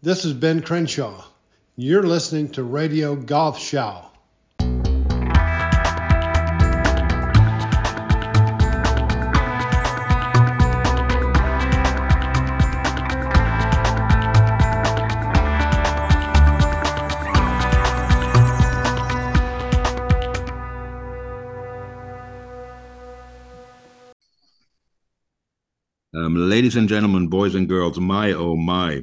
This is Ben Crenshaw. You're listening to Radio Golf Show. Um, ladies and gentlemen, boys and girls, my oh my,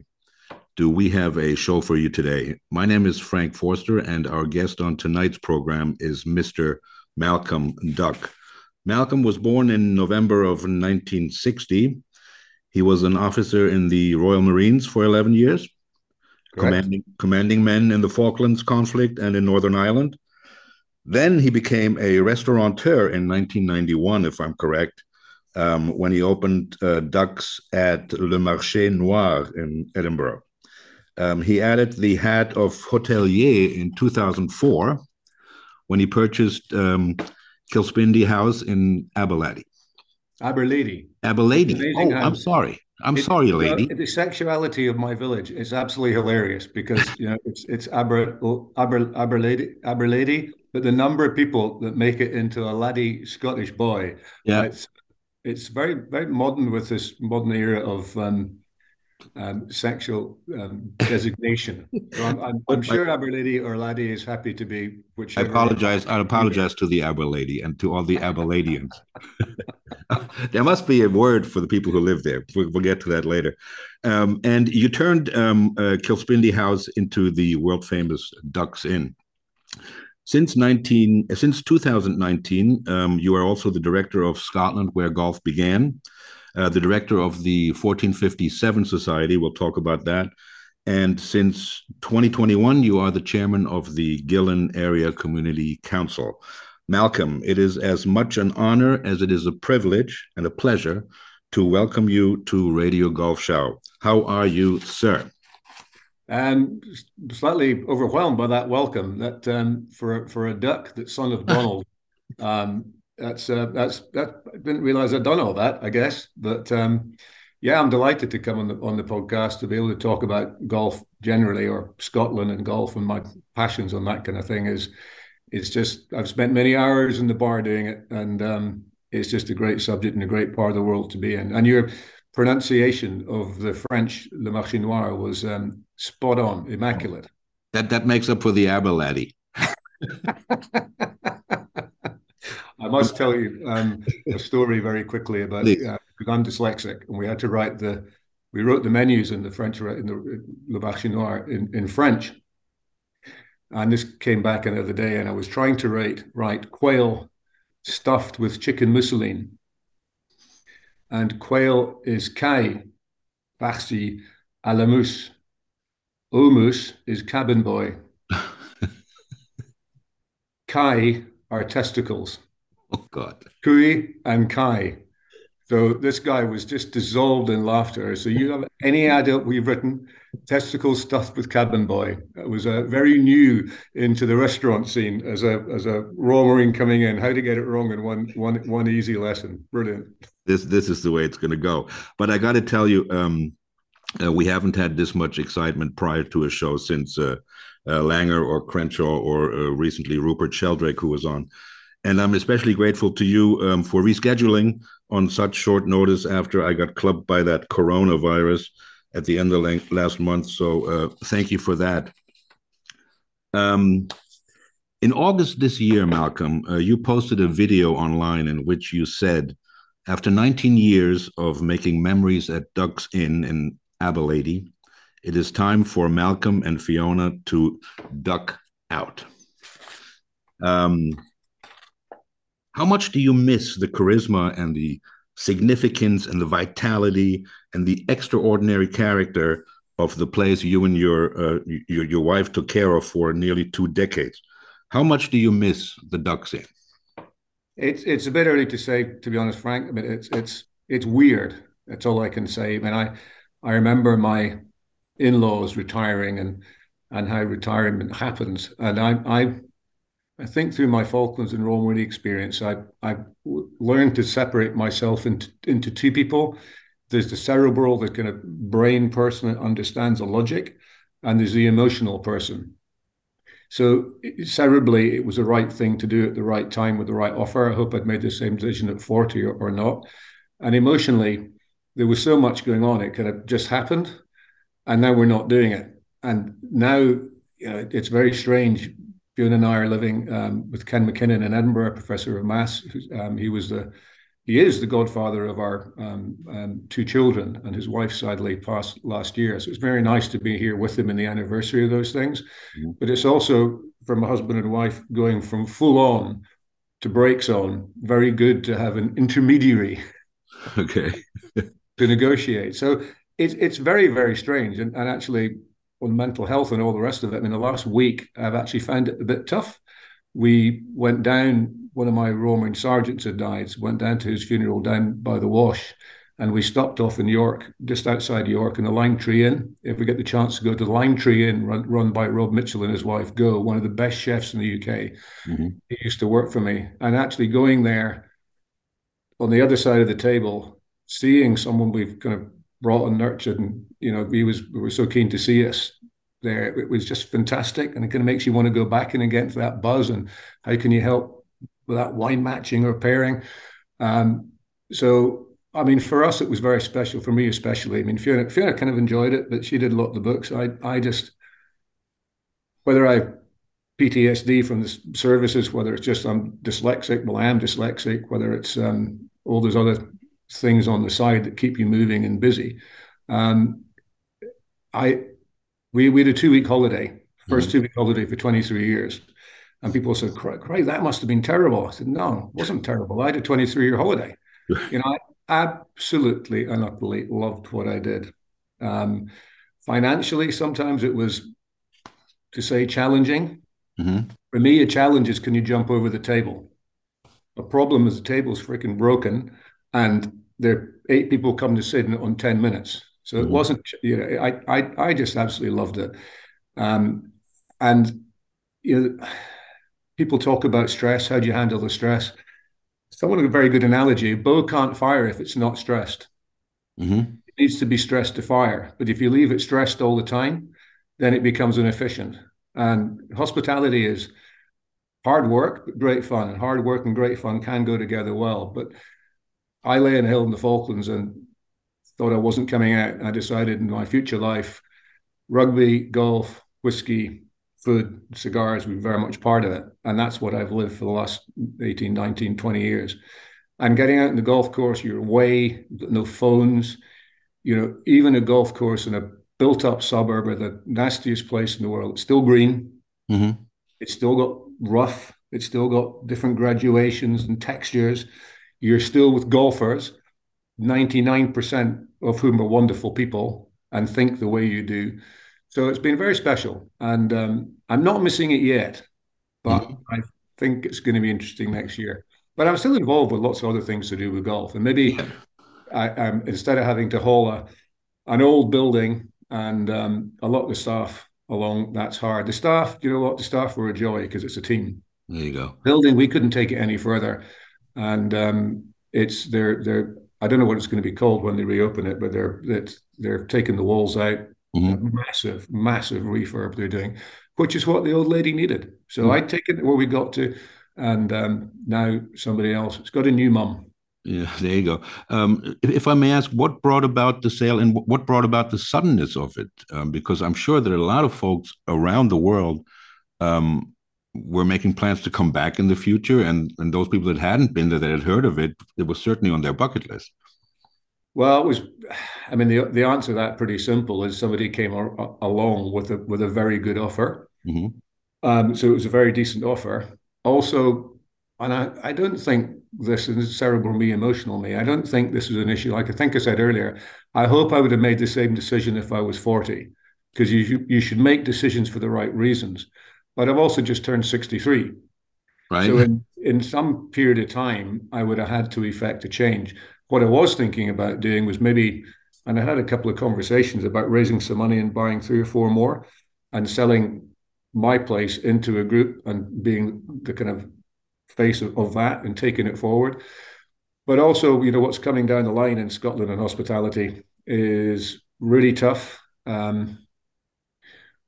do we have a show for you today? My name is Frank Forster, and our guest on tonight's program is Mr. Malcolm Duck. Malcolm was born in November of 1960. He was an officer in the Royal Marines for 11 years, commanding, commanding men in the Falklands conflict and in Northern Ireland. Then he became a restaurateur in 1991, if I'm correct, um, when he opened uh, Ducks at Le Marché Noir in Edinburgh. Um, he added the hat of hotelier in 2004 when he purchased um, Kilspindie House in Aberlady. Aberlady. Aberlady. Oh, house. I'm sorry. I'm it, sorry, lady. the sexuality of my village is absolutely hilarious because you know it's it's Aber Aber Aberlady Aberlady, but the number of people that make it into a laddie Scottish boy, yeah, it's it's very very modern with this modern era of um, um, sexual um, designation. So I'm, I'm, I'm sure Aberlady or Laddie is happy to be whichever. I apologize. I apologize to the Aberlady and to all the Aberladians. there must be a word for the people who live there. We'll, we'll get to that later. Um, and you turned um, uh, Kilspindie House into the world famous Ducks Inn. Since 19, since 2019, um, you are also the director of Scotland, where golf began uh, the director of the 1457 Society. We'll talk about that. And since 2021, you are the chairman of the Gullane Area Community Council. Malcolm, it is as much an honor as it is a privilege and a pleasure to welcome you to Radio Golf Show. How are you, sir? And slightly overwhelmed by that welcome. That um, for for a duck, that son of Donald, um, that's uh, that's that. I didn't realize I'd done all that. I guess, but um, yeah, I'm delighted to come on the on the podcast to be able to talk about golf generally, or Scotland and golf, and my passions on that kind of thing. Is it's just I've spent many hours in the bar doing it, and um, it's just a great subject and a great part of the world to be in. And your pronunciation of the French Le Marché Noir was um, spot on, immaculate. That that makes up for the Aberlady. I must tell you um, a story very quickly about uh, I'm dyslexic, and we had to write the we wrote the menus in the French in the Le Marché Noir in, in French. And this came back another day, and I was trying to write write quail stuffed with chicken mousseline. And quail is kai, farci à la mousse. Hummus is cabin boy. kai are testicles. Oh God. Kui and Kai. So this guy was just dissolved in laughter. So you have any adult we've written testicles stuffed with cabin boy. It was a uh, very new into the restaurant scene as a as a raw marine coming in. How to get it wrong in one one one easy lesson. Brilliant. This this is the way it's going to go. But I got to tell you, um, uh, we haven't had this much excitement prior to a show since uh, uh, Langer or Crenshaw or uh, recently Rupert Sheldrake, who was on. And I'm especially grateful to you um, for rescheduling on such short notice after I got clubbed by that coronavirus at the end of last month. So uh, thank you for that. Um, in August this year, Malcolm, uh, you posted a video online in which you said, after 19 years of making memories at Ducks Inn in Aberlady, it is time for Malcolm and Fiona to duck out. Um, how much do you miss the charisma and the significance and the vitality and the extraordinary character of the place you and your uh, your, your wife took care of for nearly two decades? How much do you miss the Ducks Inn? It's it's a bit early to say, to be honest, Frank. I mean, it's it's it's weird. That's all I can say. I mean, I I remember my in-laws retiring and and how retirement happens, and I I I think through my Falklands and Royal experience, I I learned to separate myself into into two people. there's the cerebral, the kind of brain person that understands the logic, and there's the emotional person. So cerebrally, it was the right thing to do at the right time with the right offer. I hope I'd made the same decision at 40 or, or not. And emotionally, there was so much going on, it could have just happened. And now we're not doing it. And now, you know, it's very strange. Fiona and I are living um, with Ken McKinnon in Edinburgh, professor of maths. Um, he was the he is the godfather of our um, um, two children, and his wife sadly passed last year. So it's very nice to be here with him in the anniversary of those things. Mm-hmm. But it's also from a husband and wife going from full on to brakes on. Very good to have an intermediary. Okay. to negotiate. So it's it's very very strange, and, and actually on mental health and all the rest of it. I mean, the last week I've actually found it a bit tough. We went down one of my Roman sergeants had died, went down to his funeral down by the wash. And we stopped off in York, just outside York, in the Lime Tree Inn. If we get the chance to go to the Lime Tree Inn, run, run by Rob Mitchell and his wife, Go, one of the best chefs in the UK. Mm-hmm. He used to work for me. And actually going there on the other side of the table, seeing someone we've kind of brought and nurtured, and you know, he was we were so keen to see us there. It was just fantastic, and it kind of makes you want to go back and again for that buzz. And how can you help without wine matching or pairing. Um, so, I mean, for us, it was very special. For me, especially. I mean, Fiona, Fiona kind of enjoyed it, but she did a lot of the books. I, I just, whether I PTSD from the services, whether it's just I'm dyslexic, well, I am dyslexic, whether it's um, all those other things on the side that keep you moving and busy. Um, I we we had a two week holiday, 1st mm-hmm. two week holiday for 23 years. And people said, Craig, that must have been terrible. I said, no, it wasn't terrible. I had a 23 year holiday. you know, I absolutely and utterly loved what I did. Um, financially, sometimes it was, to say, challenging. Mm-hmm. For me, a challenge is can you jump over the table? A problem is the table's freaking broken and there are eight people come to sit on 10 minutes. So mm-hmm. it wasn't, you know, I, I, I just absolutely loved it. Um, and, you know, people talk about stress. How do you handle the stress? Someone a very good analogy. A bow can't fire if it's not stressed. Mm-hmm. It needs to be stressed to fire. But if you leave it stressed all the time, then it becomes inefficient. And hospitality is hard work, but great fun. And hard work and great fun can go together well. But I lay in a hill in the Falklands and thought I wasn't coming out. I decided in my future life, rugby, golf, whiskey, food, cigars were very much part of it. And that's what I've lived for the last 18, 19, 20 years. And getting out in the golf course, you're away, no phones, you know, even a golf course in a built up suburb or the nastiest place in the world, it's still green. Mm-hmm. It's still got rough. It's still got different graduations and textures. You're still with golfers, 99% of whom are wonderful people and think the way you do. So it's been very special, and um, I'm not missing it yet, but mm-hmm. I think it's going to be interesting next year. But I'm still involved with lots of other things to do with golf, and maybe I, um, instead of having to haul a, an old building and um, a lot of the staff along, that's hard. The staff, you know what, the staff were a joy because it's a team. There you go. Building, we couldn't take it any further, and um, it's they're they're I don't know what it's going to be called when they reopen it, but they're they're taking the walls out Mm-hmm. massive, massive refurb they're doing, which is what the old lady needed. So mm-hmm. I take it where we got to, and um, now somebody else. It's got a new mum. Yeah, there you go. Um, if, if, I may ask, what brought about the sale and what brought about the suddenness of it? Um, because I'm sure that a lot of folks around the world um, were making plans to come back in the future, and and those people that hadn't been there, that had heard of it, it was certainly on their bucket list. Well, it was. I mean, the the answer to that pretty simple is somebody came a, along with a with a very good offer. Mm-hmm. Um, so it was a very decent offer. Also, and I, I don't think this is cerebral me, emotional me. I don't think this is an issue. Like I think I said earlier, I hope I would have made the same decision if I was forty, because you you should make decisions for the right reasons. But I've also just turned sixty three. Right. So in, in some period of time, I would have had to effect a change what I was thinking about doing was maybe, and I had a couple of conversations about raising some money and buying three or four more and selling my place into a group and being the kind of face of, of that and taking it forward. but also, you know, what's coming down the line in Scotland and hospitality is really tough. Um,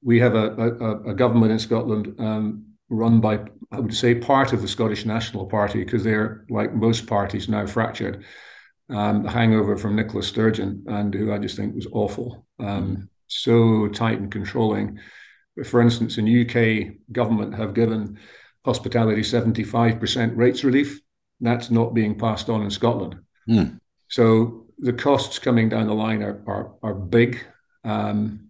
we have a, a, a, government in Scotland um, run by, I would say, part of the Scottish National Party because they're like most parties now fractured. Um, the hangover from Nicola Sturgeon, and who I just think was awful, um, so tight and controlling. For instance, in UK government have given hospitality 75% rates relief. That's not being passed on in Scotland. Mm. So the costs coming down the line are are, are big. Um,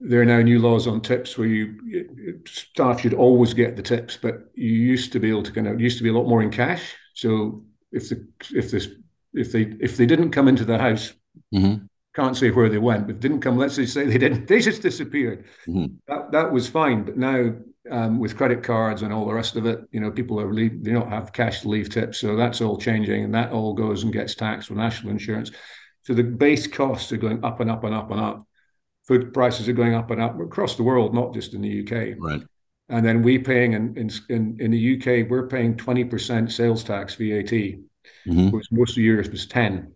there are now new laws on tips where you staff should always get the tips, but you used to be able to kind of used to be a lot more in cash. So if the if this if they if they didn't come into the house, mm-hmm. can't say where they went, but didn't come. Let's just say they didn't. They just disappeared. Mm-hmm. That that was fine. But now um, with credit cards and all the rest of it, you know, people are leave, they don't have cash to leave tips, so that's all changing, and that all goes and gets taxed with national insurance. So the base costs are going up and up and up and up food prices are going up and up across the world, not just in the UK. Right. And then we paying in in in the UK, we're paying twenty percent sales tax VAT, mm-hmm. which most of Europe is ten.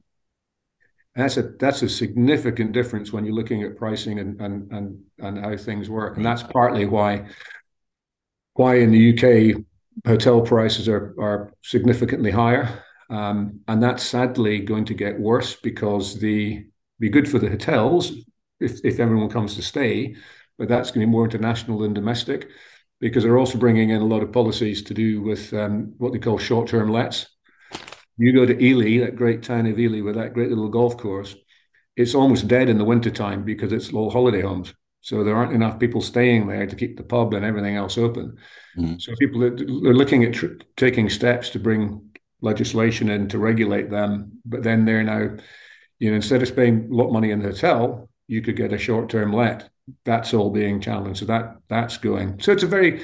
And that's a that's a significant difference when you're looking at pricing and and and and how things work. And that's partly why why in the UK hotel prices are are significantly higher. Um, and that's sadly going to get worse because the be good for the hotels if, if everyone comes to stay, but that's going to be more international than domestic because they're also bringing in a lot of policies to do with um, what they call short-term lets. You go to Elie, that great town of Elie with that great little golf course, it's almost dead in the wintertime because it's all holiday homes. So there aren't enough people staying there to keep the pub and everything else open. Mm. So people are, are looking at tr- taking steps to bring legislation in to regulate them, but then they're now, you know, instead of spending a lot of money in the hotel, you could get a short-term let. That's all being challenged. So that that's going. So it's a very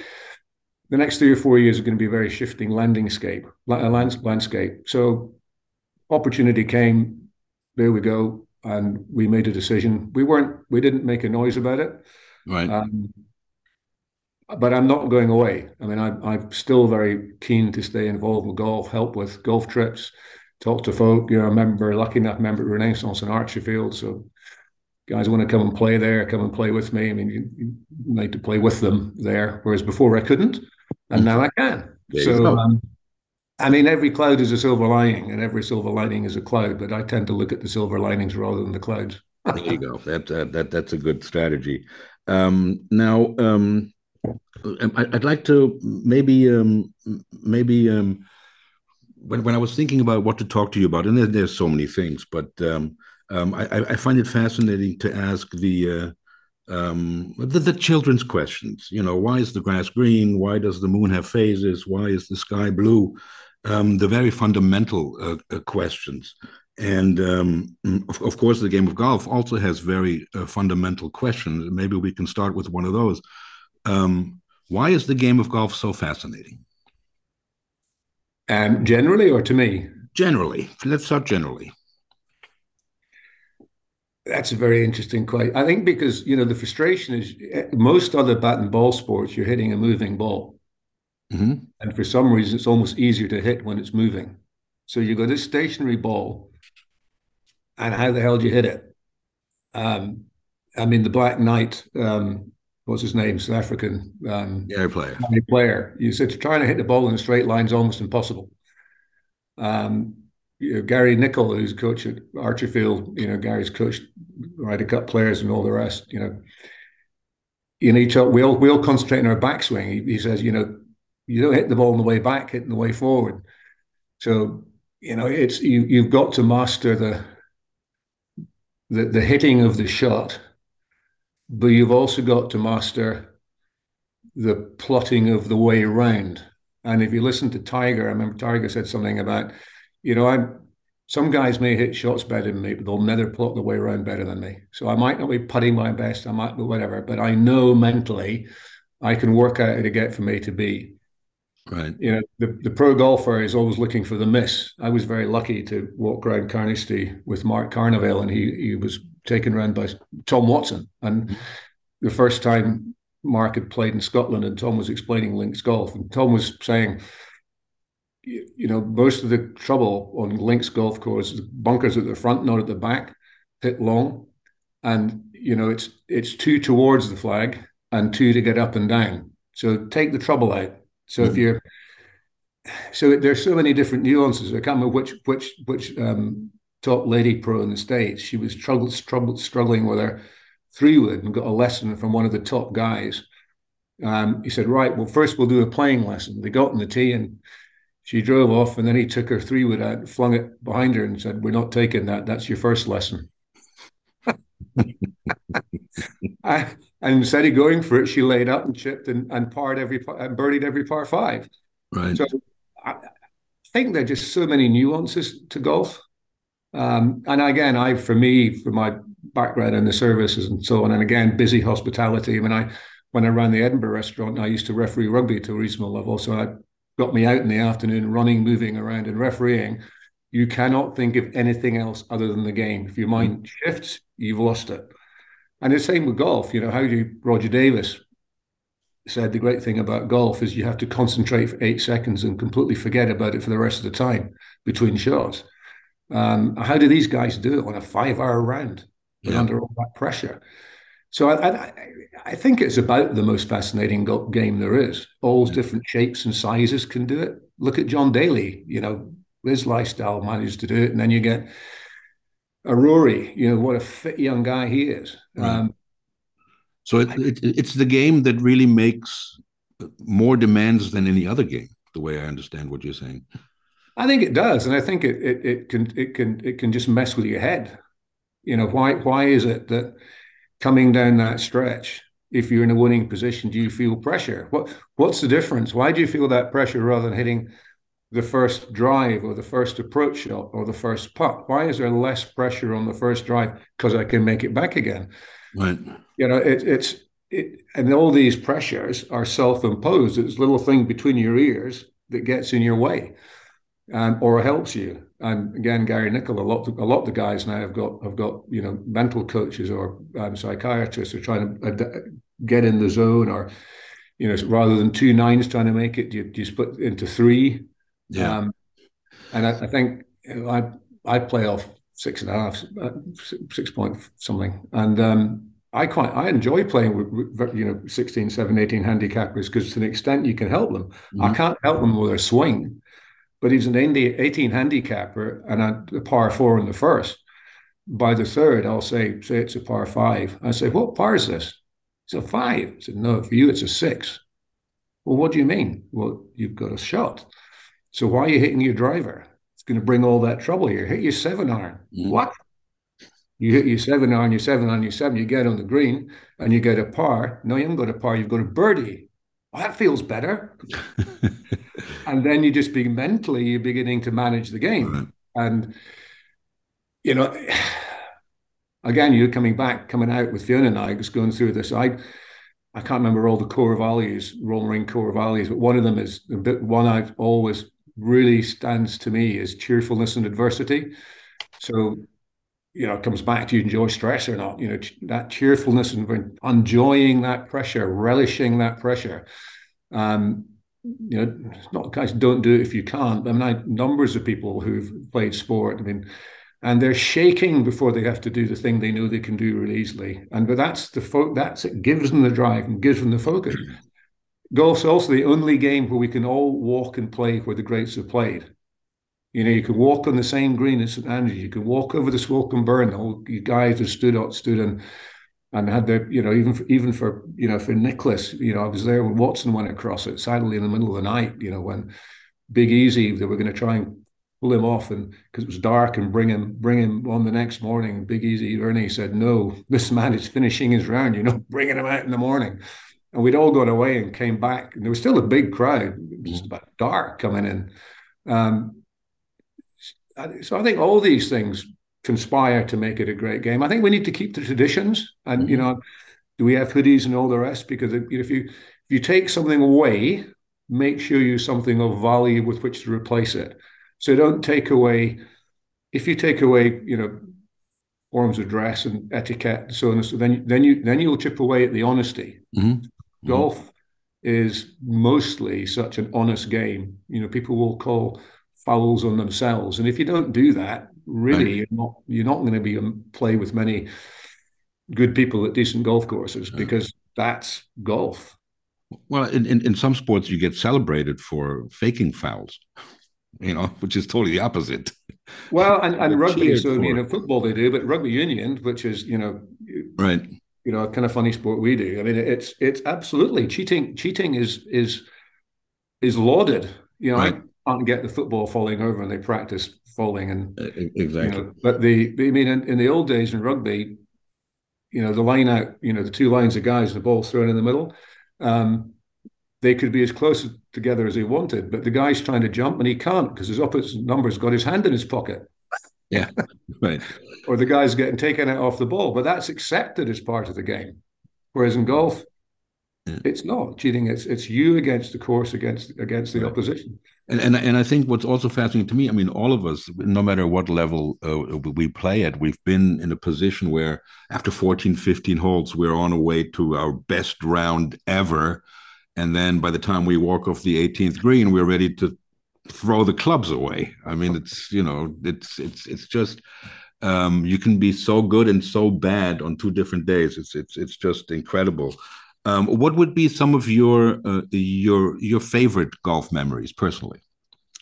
the next three or four years are going to be a very shifting landscape, landscape. So opportunity came. There we go, and we made a decision. We weren't. We didn't make a noise about it. Right. Um, but I'm not going away. I mean, I, I'm still very keen to stay involved with golf, help with golf trips, talk to folk. You know, I remember lucky enough, remember Renaissance in Archerfield. So guys want to come and play there, come and play with me. I mean, you, you need to play with them there, whereas before I couldn't, and now I can. There so, um, I mean, every cloud is a silver lining, and every silver lining is a cloud. But I tend to look at the silver linings rather than the clouds. there you go. That, that that that's a good strategy. Um, now, um, I'd like to maybe um, maybe um, when when I was thinking about what to talk to you about, and there, there's so many things, but um, um, I, I, find it fascinating to ask the, uh, um, the, the children's questions. You know, why is the grass green? Why does the moon have phases? Why is the sky blue? Um, the very fundamental uh, uh, questions. And um, of, of, course, the game of golf also has very uh, fundamental questions. Maybe we can start with one of those. Um, why is the game of golf so fascinating? Um, generally, or to me? Generally. Let's start generally. That's a very interesting question. I think because you know the frustration is eh, most other bat and ball sports you're hitting a moving ball, mm-hmm. and for some reason it's almost easier to hit when it's moving. So you got this stationary ball, and how the hell do you hit it? Um, I mean, the Black Knight, um, what's his name, South African um, yeah, player. Player. You said trying to hit the ball in a straight line is almost impossible. Um, you know, Gary Nicol, who's coach at Archerfield, you know, Gary's coached Ryder Cup players and all the rest, you know. You know, talk, we all we all concentrate on our backswing. He, he says, you know, you don't hit the ball on the way back, hitting the way forward. So, you know, it's you you've got to master the the, the hitting of the shot, but you've also got to master the plotting of the way around. And if you listen to Tiger, I remember Tiger said something about you know, I'm some guys may hit shots better than me, but they'll never plot the way around better than me. So I might not be putting my best, I might be whatever, but I know mentally I can work out how to get from A to B. Right. You know, the, the pro golfer is always looking for the miss. I was very lucky to walk around Carnoustie with Mark Carnevale, and he he was taken around by Tom Watson. And the first time Mark had played in Scotland, and Tom was explaining links golf, and Tom was saying, you know, most of the trouble on links golf course is bunkers at the front, not at the back, hit long, and you know it's it's two towards the flag and two to get up and down. So take the trouble out. So mm-hmm. if you're so there's so many different nuances. I can't remember which which which um, top lady pro in the states. She was struggled, struggled struggling with her three wood and got a lesson from one of the top guys. Um, he said, "Right, well, first we'll do a playing lesson." They got in the tee and she drove off, and then he took her three wood out, flung it behind her, and said, "We're not taking that. That's your first lesson." I, and instead of going for it, she laid up and chipped and, and parred every and birdied every par five. Right. So I think there are just so many nuances to golf. Um, and again, I for me, for my background in the services and so on, and again, busy hospitality. I mean, I when I ran the Edinburgh restaurant, I used to referee rugby to a reasonable level, so I got me out in the afternoon, running, moving around, and refereeing. You cannot think of anything else other than the game. If your mind shifts, you've lost it. And the same with golf. You know, how do Rodger Davis said the great thing about golf is you have to concentrate for eight seconds and completely forget about it for the rest of the time between shots. Um, how do these guys do it on a five-hour round yeah. under all that pressure? So I, I, I, think it's about the most fascinating game there is. All different shapes and sizes can do it. Look at John Daly. You know, his lifestyle managed to do it, and then you get a Rory. You know what a fit young guy he is. Right. Um, so it, it, it's the game that really makes more demands than any other game. The way I understand what you're saying. I think it does, and I think it, it it can it can it can just mess with your head. You know why why is it that coming down that stretch, if you're in a winning position, do you feel pressure? What what's the difference? Why do you feel that pressure rather than hitting the first drive or the first approach shot or the first putt? Why is there less pressure on the first drive? Because I can make it back again. Right. You know, it, it's it, and all these pressures are self-imposed. It's a little thing between your ears that gets in your way, um, or helps you. And again, Gary Nicol, a lot, a lot of the guys now have got have got you know mental coaches or um, psychiatrists are trying to ad- get in the zone, or you know, rather than two nines trying to make it, you, you split into three yeah. Um, and I, I think I I play off six and a half, uh, point something, and um, I quite I enjoy playing with you know 16, 7, 18 handicappers because to an extent you can help them. Mm-hmm. I can't help them with their swing, but he's an 18 handicapper and a par four in the first. By the third, I'll say say it's a par five. I say, what par is this? It's a five. I said, no, for you it's a six. Well, what do you mean? Well, you've got a shot. So why are you hitting your driver? It's going to bring all that trouble here. Hit your seven iron. Mm. What? You hit your seven iron, your seven on your seven, you get on the green and you get a par. No, you haven't got a par, you've got a birdie. Well, that feels better. and then you just be mentally, you're beginning to manage the game. Right. And, you know, again, you're coming back, coming out with Fiona and I, just going through this. I, I can't remember all the core values, Roman Ring core values, but one of them is bit one I've always really stands to me is cheerfulness and adversity. So, you know, it comes back to you enjoy stress or not. You know, that cheerfulness and enjoying that pressure, relishing that pressure. Um, you know, it's not guys don't do it if you can't. I mean, I, numbers of people who've played sport. I mean, and they're shaking before they have to do the thing they know they can do really easily. And but that's the fo- that's it gives them the drive and gives them the focus. Golf's also the only game where we can all walk and play where the greats have played. You know, you could walk on the same green as St Andrews. You could walk over the Swilcan Burn. All you guys have stood out, stood and and had their, you know, even for, even for you know for Nicklaus. you know, I was there when Watson went across it, sadly in the middle of the night. You know, when Big Easy they were going to try and pull him off and because it was dark and bring him bring him on the next morning. Big Easy Ernie said, "No, this man is finishing his round. You know, bringing him out in the morning." And we'd all gone away and came back, and there was still a big crowd. It was just about dark coming in. Um, so I think all these things conspire to make it a great game. I think we need to keep the traditions, and you know, do we have hoodies and all the rest? Because if you if you take something away, make sure you something of value with which to replace it. So don't take away, if you take away, you know, forms of dress and etiquette and so on and so then then you then you'll chip away at the honesty. Mm-hmm. Golf is mostly such an honest game. You know, people will call fouls on themselves, and if you don't do that, really, you're not you're not going to be um, play with many good people at decent golf courses because that's golf. Well, in, in, in some sports, you get celebrated for faking fouls, you know, which is totally the opposite. Well, and, and rugby, so for... you know, football they do, but rugby union, which is you know, right, you know, a kind of funny sport we do. I mean, it's it's absolutely cheating. Cheating is is is lauded. You know, right. Can't get the football falling over, and they practice falling, and exactly. You know, but the I mean, in, in the old days in rugby, you know, the line out, you know, the two lines of guys, the ball thrown in the middle. Um, they could be as close together as he wanted, but the guy's trying to jump and he can't because his opposite number's got his hand in his pocket. Yeah, right. or the guy's getting taken out off the ball, but that's accepted as part of the game. Whereas in golf, yeah. it's not cheating. It's it's you against the course against against the right. opposition. And, and and I think what's also fascinating to me, I mean, all of us, no matter what level uh, we play at, we've been in a position where after 14, 15 holes, we're on our way to our best round ever. And then by the time we walk off the 18th green we're ready to throw the clubs away. I mean it's you know it's it's it's just um, you can be so good and so bad on two different days. It's it's it's just incredible um, what would be some of your uh, your your favorite golf memories personally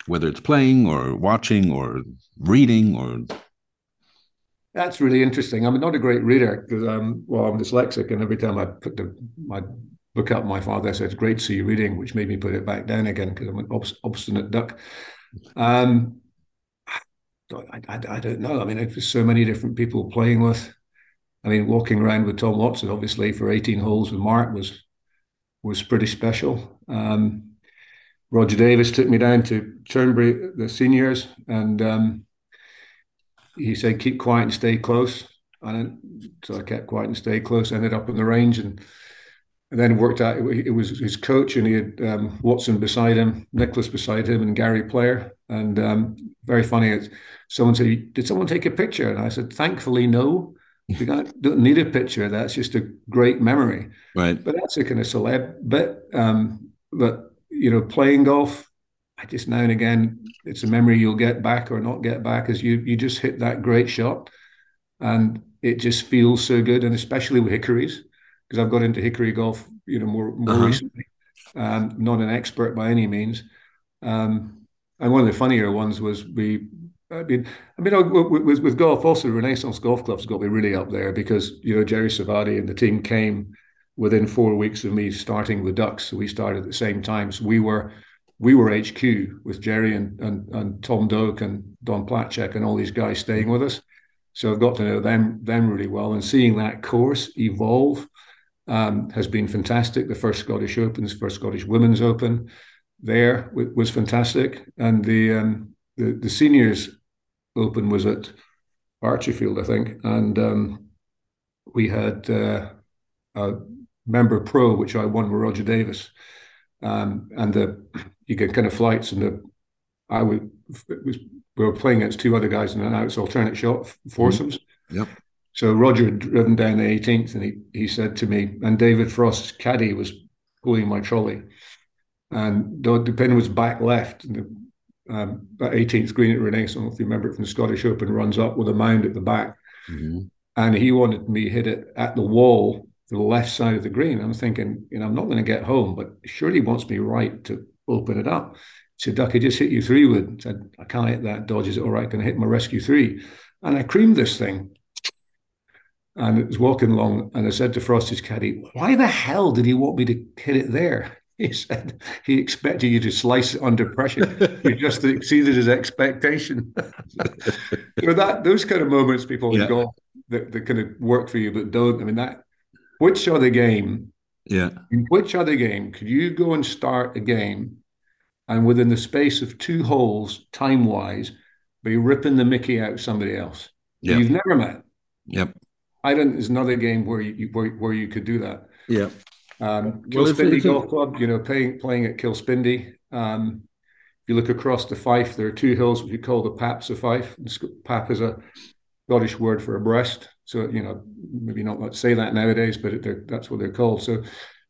whether it's playing or watching or reading or that's really interesting. I'm not a great reader because I'm well, I'm dyslexic, and every time I put the, my book up. My father said, "Great to see you reading," which made me put it back down again because I'm an obstinate duck. Um, I, I, I, don't know. I mean, there's so many different people playing with. I mean, walking around with Tom Watson, obviously for 18 holes with Mark was was pretty special. Um, Rodger Davis took me down to Turnberry, the seniors, and um, he said, "Keep quiet and stay close." And so I kept quiet and stayed close. Ended up in the range and and then worked out it was his coach and he had um, Watson beside him, Nicklaus beside him, and Gary Player. And um, very funny, someone said, "Did someone take a picture?" And I said, "Thankfully, no. We don't need a picture. That's just a great memory." Right. But that's a kind of celeb bit. Um, but you know, playing golf, I just now and again, it's a memory you'll get back or not get back as you you just hit that great shot, and it just feels so good, and especially with hickories because I've got into hickory golf, you know, more more uh-huh. recently. Um, not an expert by any means. Um, and one of the funnier ones was we. I mean, I mean, with, with golf, also Renaissance Golf Club's got me really up there because you know Jerry Sarvadi and the team came within four weeks of me starting the Ducks. So we started at the same time. So we were we were HQ with Jerry and and, and Tom Doak and Don Placek and all these guys staying with us. So I've got to know them them really well and seeing that course evolve um, has been fantastic. The first Scottish Open, the first Scottish Women's Open, there was fantastic, and the um, the, the seniors Open was at Archerfield, I think, and um, we had uh, a member pro, which I won with Rodger Davis, um, and the you get kind of flights, and the I would was we were playing against two other guys in an outs alternate shot foursomes. Mm-hmm. Yep. So Rodger had driven down the 18th and he, he said to me, and David Frost's caddy was pulling my trolley. And the pin was back left. And the, um, that 18th green at Renaissance, if you remember it from the Scottish Open, runs up with a mound at the back. Mm-hmm. And he wanted me to hit it at the wall the left side of the green. I'm thinking, you know, I'm not going to get home, but surely he wants me right to open it up. He said, Duck, I just hit you three wood. I said, I can't hit that dodge. Is it all right? Can I hit my rescue three? And I creamed this thing and it was walking along, and I said to Frosty's caddy, "Why the hell did he want me to hit it there?" He said he expected you to slice it under pressure. you just exceeded his expectation. so that those kind of moments, people yeah. golf that, that kind of work for you, but don't. I mean that. Which other game? Yeah. In which other game could you go and start a game, and within the space of two holes, time wise, be ripping the Mickey out somebody else? Yeah. You've never met. Yep. Island is another game where you where, where you could do that. Yeah. Um, Kilspindie well, Golf Club, you know, playing playing at Kilspindie. Um, if you look across the Fife, there are two hills which we call the Paps of Fife. Pap is a Scottish word for a breast, so you know maybe not let's say that nowadays, but it, that's what they're called. So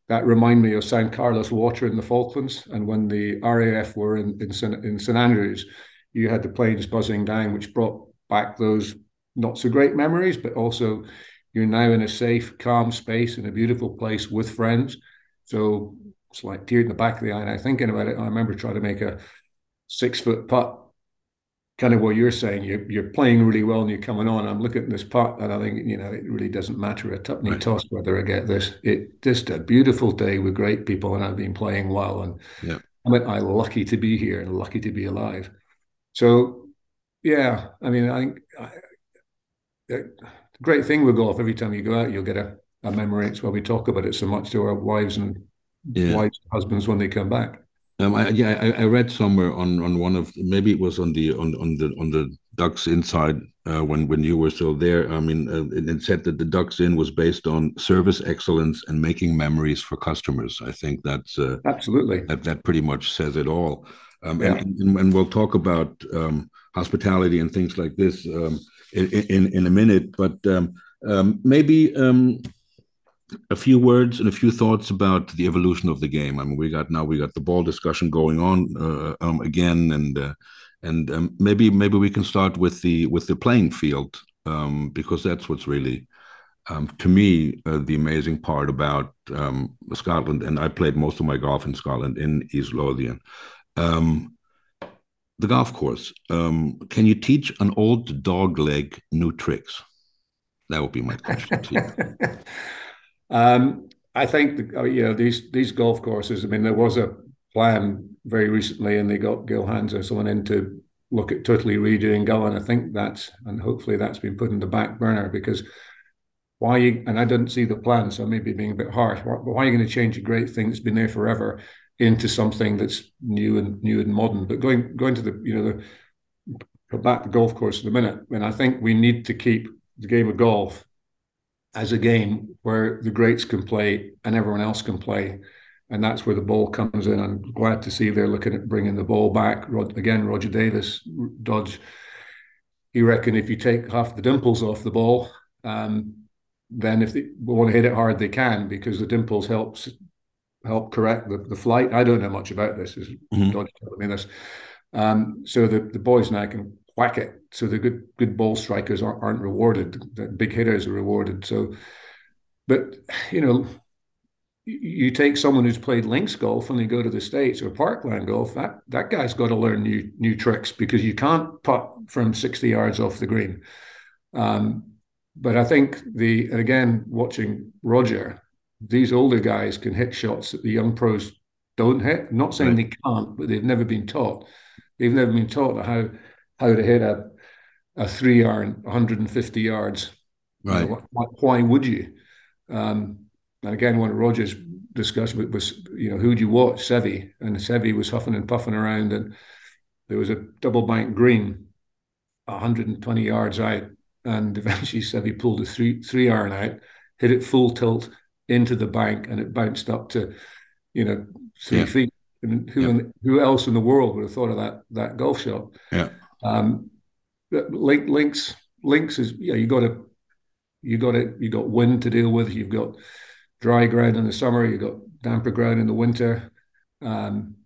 that remind me of San Carlos water in the Falklands. And when the RAF were in, in, St, in St Andrews, you had the planes buzzing down, which brought back those not so great memories, but also you're now in a safe, calm space in a beautiful place with friends. So it's like tear in the back of the eye. And I thinking about it, I remember trying to make a six foot putt kind of what you're saying. You're you're playing really well and you're coming on. I'm looking at this putt and I think you know it really doesn't matter a tuppenny right. toss whether I get this. It just a beautiful day with great people and I've been playing well and yeah. I mean I'm lucky to be here and lucky to be alive. So yeah, I mean I think I, the great thing with golf. Every time you go out, you'll get a, a memory. It's why we talk about it so much to our wives and yeah. wives and husbands when they come back. Um, I, yeah, I, I, read somewhere on, on one of maybe it was on the on, on the on the Ducks Inside uh, when when you were still there. I mean, uh, it, it, said that the Ducks Inn was based on service excellence and making memories for customers. I think that's uh, absolutely that that pretty much says it all. Um, yeah. and, and, and, we'll talk about um, hospitality and things like this um, in, in, a minute. But um, um, maybe um, a few words and a few thoughts about the evolution of the game. I mean, we got now we got the ball discussion going on uh, um, again, and uh, and um, maybe maybe we can start with the with the playing field um, because that's what's really um, to me uh, the amazing part about um, Scotland. And I played most of my golf in Scotland in East Lothian. Um, the golf course. can you teach an old dog leg new tricks? That would be my question to you. Um, I think the, uh, you know these these golf courses. I mean, there was a plan very recently, and they got Gil Hanse or someone in to look at totally redoing Gullane. I think that's and hopefully that's been put in the back burner because why you and I didn't see the plan, so maybe being a bit harsh. Why, why are you going to change a great thing that's been there forever into something that's new and new and modern? But going going to the you know the back the golf course in a minute, and I think we need to keep the game of golf as a game where the greats can play and everyone else can play. And that's where the ball comes in. I'm glad to see they're looking at bringing the ball back. Again, Rodger Davis, Dodge, he reckon if you take half the dimples off the ball, um, then if they want to hit it hard, they can because the dimples helps help correct the, the flight. I don't know much about this. Is mm-hmm. Dodge telling me this? Um, so the, the boys now can whack it. So the good good ball strikers aren't, aren't rewarded. The big hitters are rewarded. So, but you know, you take someone who's played links golf and they go to the states or parkland golf. That that guy's got to learn new new tricks because you can't putt from sixty yards off the green. Um, but I think the and again watching Roger, these older guys can hit shots that the young pros don't hit. I'm not saying right. they can't, but they've never been taught. They've never been taught how how to hit a a three iron 150 yards. Right. You know, why, why, would you? Um, and again, one of Rodgers' discussion was, you know, who do you watch? Seve. And Seve was huffing and puffing around, and there was a double bank green, 120 yards out, and eventually Seve pulled a three three iron out, hit it full tilt into the bank, and it bounced up to, you know, three yeah. feet. And who yeah. who else in the world would have thought of that that golf shot? Yeah. Um, link, links, links is yeah. You got to, you got it. You got wind to deal with. You've got dry ground in the summer. You've got damper ground in the winter. Um,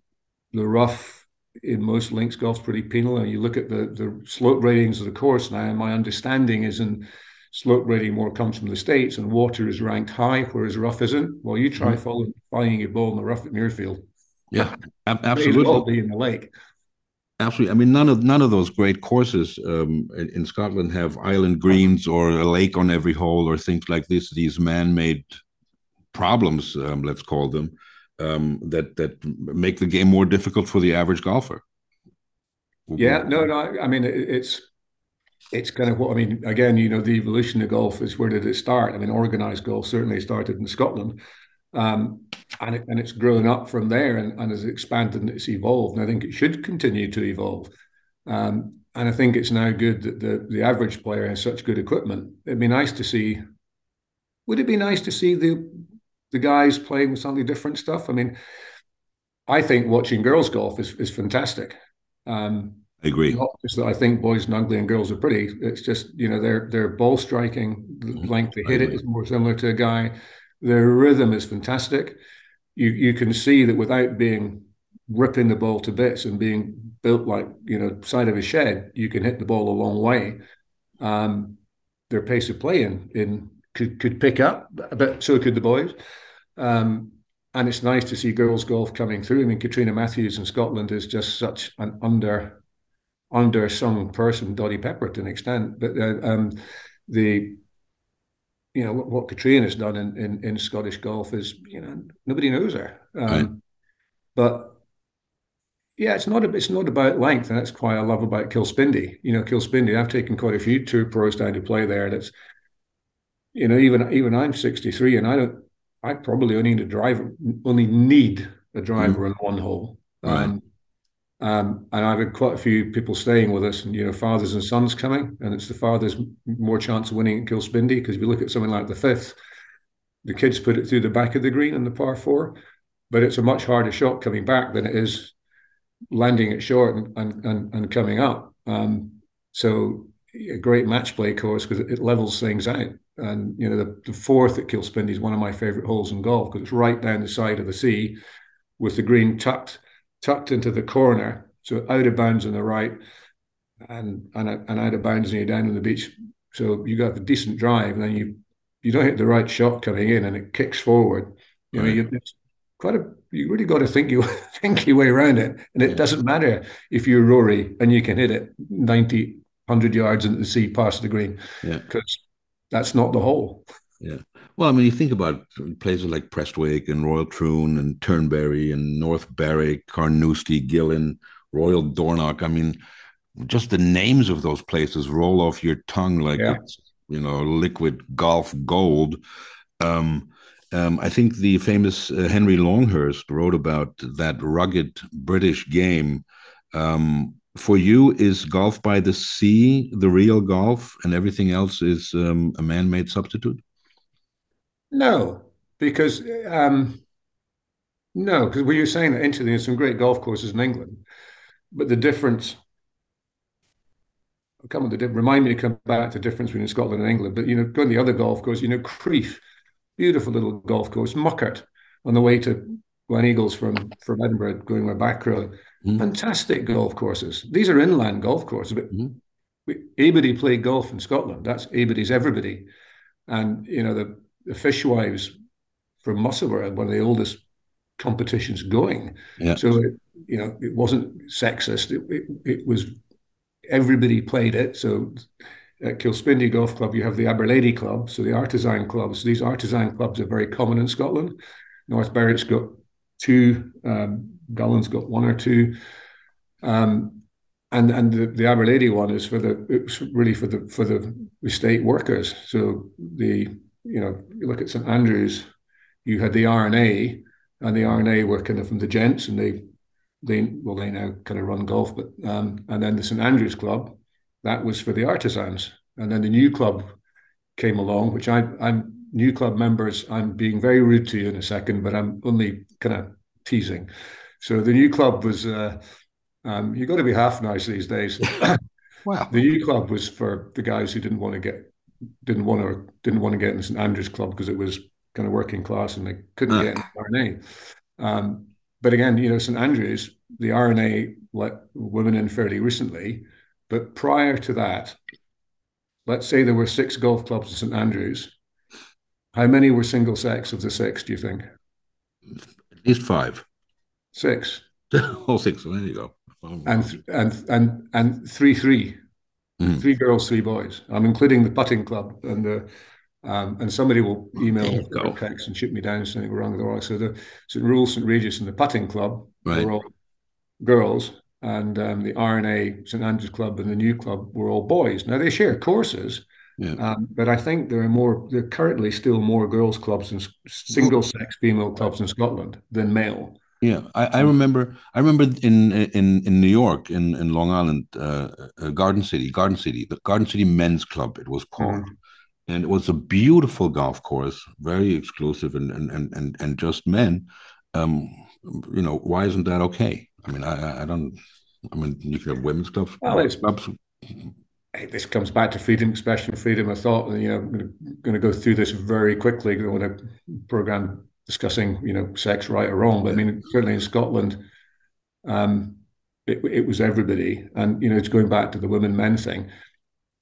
the rough in most links golf's pretty penal. And you look at the the slope ratings of the course now. And my understanding is in slope rating more comes from the states, and water is ranked high, whereas rough isn't. Well, you try mm-hmm. following, flying your ball in the rough at Muirfield. Yeah, absolutely. All be in the lake. Absolutely. I mean, none of none of those great courses um, in, Scotland have island greens or a lake on every hole or things like this. These man-made problems, um, let's call them, um, that that make the game more difficult for the average golfer. Yeah. No. No. I mean, it, it's it's kind of what I mean. Again, you know, the evolution of golf is where did it start? I mean, organized golf certainly started in Scotland, um, and, it, and it's grown up from there and, and has expanded and it's evolved. And I think it should continue to evolve. Um, and I think it's now good that the, the average player has such good equipment. It'd be nice to see. Would it be nice to see the the guys playing with something different stuff? I mean, I think watching girls golf is, is fantastic. Um, I agree. Not just that I think boys and ugly and girls are pretty. It's just you know their their ball striking, the mm-hmm. length they hit it is more similar to a guy Their rhythm is fantastic. You you can see that without being ripping the ball to bits and being built like you know side of a shed, you can hit the ball a long way. Um, their pace of play in, in could could pick up, but so could the boys. Um, and it's nice to see girls golf coming through. I mean, Catriona Matthews in Scotland is just such an under undersung person, Dottie Pepper to an extent. But uh, um, the you know what, what Catriona has done in, in, in Scottish golf is you know nobody knows her. Um, right. But yeah, it's not a, it's not about length, and that's why I love about Kilspindie. You know, Kilspindie. I've taken quite a few tour pros down to play there. That's you know even even I'm 63, and I don't. I probably only need a driver, only need a driver mm. on one hole. Right. Um, um, and I've had quite a few people staying with us, and you know, fathers and sons coming, and it's the fathers more chance of winning at Kilspindie because if you look at something like the fifth, the kids put it through the back of the green in the par four, but it's a much harder shot coming back than it is landing it short and and, and, and coming up. Um, so a great match play course because it levels things out. And you know, the, the fourth at Kilspindie is one of my favourite holes in golf because it's right down the side of the sea, with the green tucked tucked into the corner, so out of bounds on the right, and and, and out of bounds near down on the beach. So you got a decent drive, and then you you don't hit the right shot coming in, and it kicks forward. You know, you, it's quite a you really got to think you think your way around it, and it yeah. doesn't matter if you're Rory and you can hit it 90, 100 yards into the sea past the green, because yeah. that's not the hole. Yeah. Well, I mean, you think about places like Prestwick and Royal Troon and Turnberry and North Berwick, Carnoustie, Gullane, Royal Dornoch. I mean, just the names of those places roll off your tongue like yeah. it's, you know, liquid golf gold. Um, um, I think the famous uh, Henry Longhurst wrote about that rugged British game. Um, for you, is golf by the sea the real golf, and everything else is um, a man-made substitute? No, because um, no, because we were saying that interestingly, there's some great golf courses in England, but the difference. Come on, the remind me to come back to the difference between Scotland and England. But you know, going the other golf course, you know, Crieff, beautiful little golf course, Muckart on the way to Gleneagles from from Edinburgh, going my back road. Mm. Fantastic golf courses. These are inland golf courses, but mm. we, everybody played golf in Scotland. That's everybody's everybody, and you know the the fishwives from Musselburgh, one of the oldest competitions going. Yeah. So it, you know, it wasn't sexist. It, it, it, was everybody played it. So at Kilspindie Golf Club, you have the Aberlady Club, so the artisan clubs. These artisan clubs are very common in Scotland. North Berwick's got two. Um, Gullane's got one or two. Um, and and the, the Aberlady one is for the it's really for the for the estate workers. So the you know, you look at St Andrews, you had the R&A, and the R&A were kind of from the gents, and they, they well, they now kind of run golf, but um, and then the St Andrews Club, that was for the artisans, and then the new club came along, which I, I'm new club members. I'm being very rude to you in a second, but I'm only kind of teasing. So the new club was, uh, um, you got to be half nice these days. wow. The new club was for the guys who didn't want to get didn't want to didn't want to get in St Andrews Club because it was kind of working class and they couldn't uh. get in R&A. Um, but again, you know, St Andrews, the R&A let women in fairly recently, but prior to that, let's say there were six golf clubs in St Andrews. How many were single sex of the six? Do you think? At least five. Six. oh, six. There you go. and and and and three three mm. three girls, three boys. I'm including the putting club and the. Um, and somebody will email or text and shoot me down saying we're wrong with all. So the St. Rules, St. Regis, and the putting club right. were all girls, and um, the R&A St Andrews Club and the new club were all boys. Now they share courses, yeah. um, but I think there are more. There are currently still more girls' clubs and single-sex female clubs in Scotland than male. Yeah, I, I, remember. I remember in in in New York, in in Long Island, uh, uh, Garden City, Garden City, the Garden City Men's Club. It was called, mm. and it was a beautiful golf course, very exclusive and and and and, and just men. Um, you know, why isn't that okay? I mean, I I don't. I mean, you can have women's clubs, well, it's clubs. this comes back to freedom, expression freedom of thought. And, you know, I'm going to go through this very quickly. I don't want to program discussing, you know, sex right or wrong. But I mean, certainly in Scotland, um, it, it was everybody. And, you know, it's going back to the women men thing.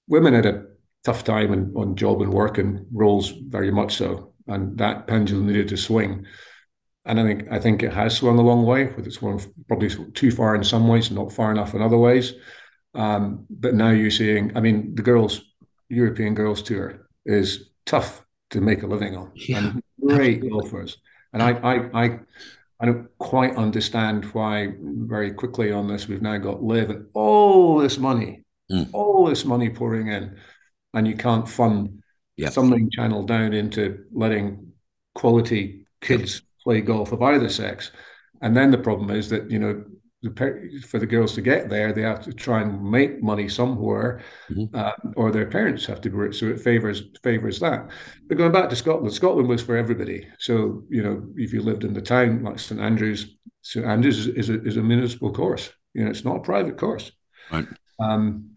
Women had a tough time in, on job and work and roles, very much so. And that pendulum needed to swing. And I think I think it has swung a long way, but it's swung probably too far in some ways, not far enough in other ways. Um, but now you're seeing, I mean, the girls, European girls tour is tough to make a living on. Yeah. And great golfers. And I, I, I, I don't quite understand why very quickly on this we've now got LIV and all this money, mm. all this money pouring in, and you can't fund yep. something channeled down into letting quality kids play golf of either sex. And then the problem is that you know for the girls to get there, they have to try and make money somewhere, mm-hmm. uh, or their parents have to work. So it favors favors that. But going back to Scotland, Scotland was for everybody. So you know, if you lived in the town like St Andrews, St Andrews is, is, a, is a municipal course. You know, it's not a private course. Right. Um,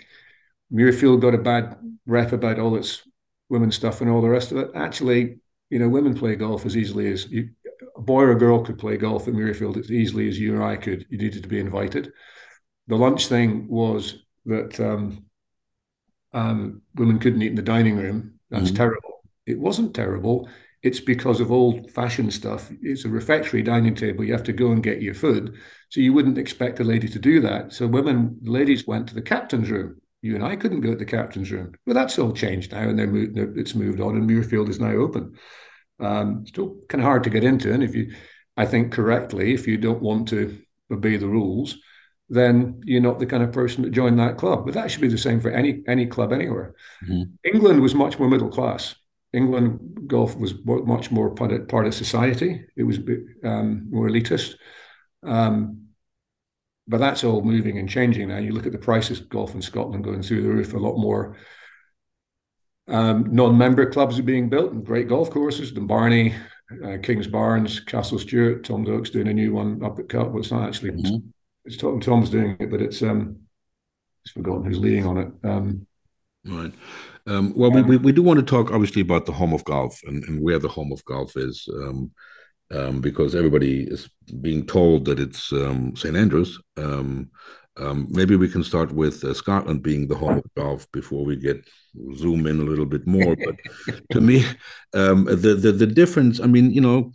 Muirfield got a bad rep about all its women's stuff and all the rest of it. Actually, you know, women play golf as easily as you, a boy or a girl could play golf at Muirfield as easily as you or I could. You needed to be invited. The lunch thing was that um, um, women couldn't eat in the dining room. That's mm-hmm. terrible. It wasn't terrible. It's because of old fashioned stuff. It's a refectory dining table. You have to go and get your food. So you wouldn't expect a lady to do that. So women, ladies went to the captain's room. You and I couldn't go to the captain's room. But that's all changed now and they're moved, it's moved on and Muirfield is now open. Um, still kind of hard to get into. And if you, I think correctly, if you don't want to obey the rules, then you're not the kind of person to join that club. But that should be the same for any any club anywhere. Mm-hmm. England was much more middle class. England golf was much more part of, part of society. It was um, more elitist. Um, but that's all moving and changing now. You look at the prices of golf in Scotland going through the roof. A lot more um, non-member clubs are being built and great golf courses. Dumbarnie, uh, Kingsbarns, Castle Stuart. Tom Doak's doing a new one up at Cut. Well, it's not actually. Mm-hmm. It's Tom, Tom's doing it, but it's um, he's forgotten who's leading on it. Um, right. Um, well, we, we do want to talk obviously about the home of golf and, and where the home of golf is, um, um, because everybody is being told that it's um, St Andrews. Um, um, maybe we can start with uh, Scotland being the home of golf before we get zoom in a little bit more. But to me, um, the, the the difference. I mean, you know,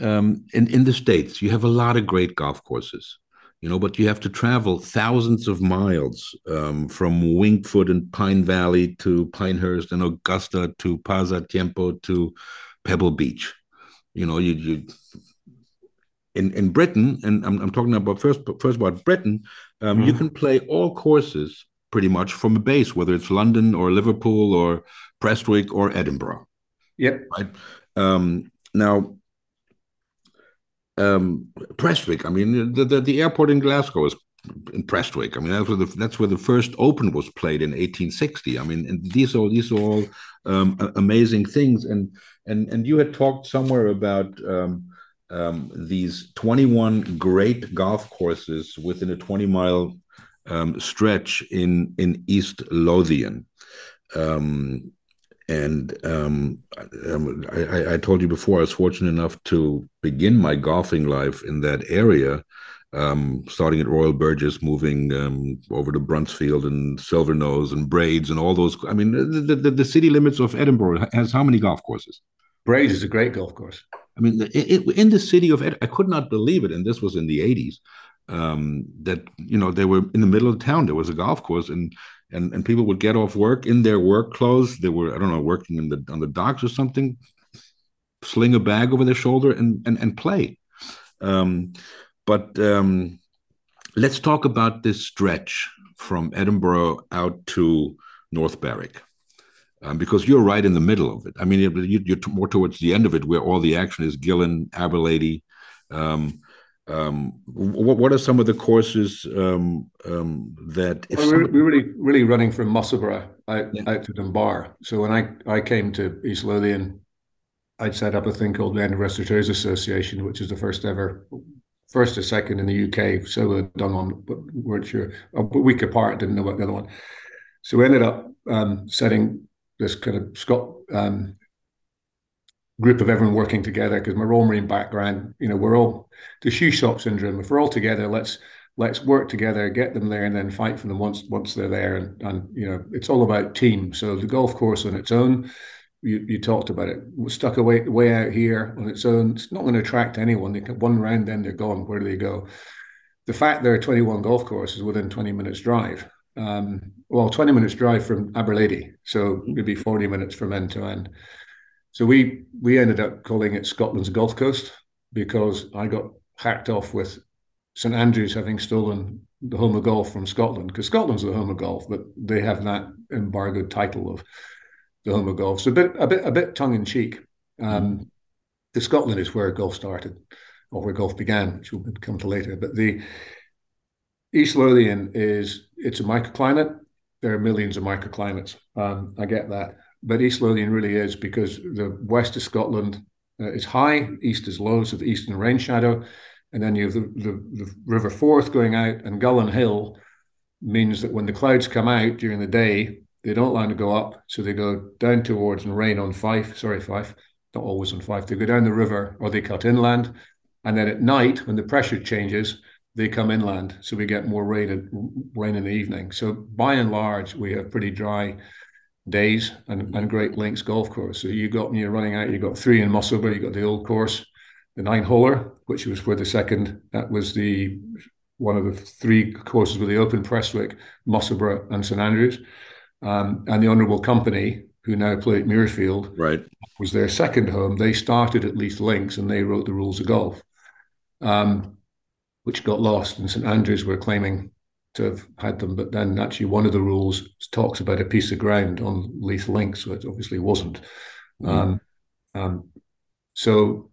um, in in the states, you have a lot of great golf courses, you know, but you have to travel thousands of miles um, from Winged Foot and Pine Valley to Pinehurst and Augusta to Pasatiempo to Pebble Beach. You know, you you in in Britain, and I'm, I'm talking about first first about Britain. Um, mm-hmm. You can play all courses pretty much from a base, whether it's London or Liverpool or Prestwick or Edinburgh. Yep. Right. Um, now, um, Prestwick. I mean, the, the, the airport in Glasgow is in Prestwick. I mean, that's where the that's where the first Open was played in 1860. I mean, and these are these are all um, amazing things. And and and you had talked somewhere about um, um, these 21 great golf courses within a 20 mile um, stretch in in East Lothian. Um, and um, um, I, I, told you before, I was fortunate enough to begin my golfing life in that area, um, starting at Royal Burgess, moving over to Bruntsfield and Silverknowes and Braids and all those. I mean, the, the, the city limits of Edinburgh has how many golf courses? Braids is a great golf course. I mean, it, it, in the city of Ed, I could not believe it, and this was in the '80s. Um, that you know they were in the middle of town. There was a golf course, and and and people would get off work in their work clothes. They were I don't know working in the on the docks or something, sling a bag over their shoulder and and and play. Um, but um, let's talk about this stretch from Edinburgh out to North Berwick um, because you're right in the middle of it. I mean, you, are more towards the end of it, where all the action is Gullane, Aberlady. Um, um, what, what are some of the courses um, um, that? Well, we're, we're, really really running from Musselburgh out, yeah. out to Dunbar. So when I, I came to East Lothian, I'd set up a thing called the Edinburgh Restaurateurs Association, which is the first ever, first or second in the UK solo done on, but weren't sure. A week apart, didn't know about the other one So we ended up um, setting this kind of Scott um, group of everyone working together because my Royal Marine background, you know, we're all the shoe shop syndrome. If we're all together, let's let's work together, get them there, and then fight for them once once they're there. And and you know, it's all about team. So the golf course on its own, you, you talked about it, stuck away way out here on its own. It's not going to attract anyone. They can one round, then they're gone. Where do they go? The fact there are 21 golf courses within 20 minutes drive. Um, well, 20 minutes drive from Aberlady, so maybe 40 minutes from end to end. So we we ended up calling it Scotland's Golf Coast because I got hacked off with St Andrews having stolen the home of golf from Scotland because Scotland's the home of golf, but they have that embargoed title of the home of golf. So a bit a bit a bit tongue in cheek. Um, the Scotland is where golf started or where golf began, which we'll come to later. But the East Lothian is it's a microclimate. There are millions of microclimates. Um, I get that, but East Lothian really is because the west of Scotland uh, is high, east is low, so the eastern rain shadow, and then you have the, the, the River Forth going out, and Gullane Hill means that when the clouds come out during the day, they don't land to go up, so they go down towards and rain on Fife. Sorry, Fife, not always on Fife. They go down the river or they cut inland, and then at night when the pressure changes, they come inland, so we get more rain rain in the evening. So by and large, we have pretty dry days and, and Great Links golf course. So you got you're running out, you got three in Musselburgh, you got the old course, the nine holer, which was for the second. That was the one of the three courses with the Open Prestwick, Musselburgh, and St Andrews. Um, and the Honourable Company, who now play at Muirfield, right, was their second home. They started at Leith Links and they wrote the rules of golf, um, which got lost. And St Andrews were claiming to have had them, but then actually one of the rules talks about a piece of ground on Leith Links, so it obviously wasn't. Mm. Um, um, so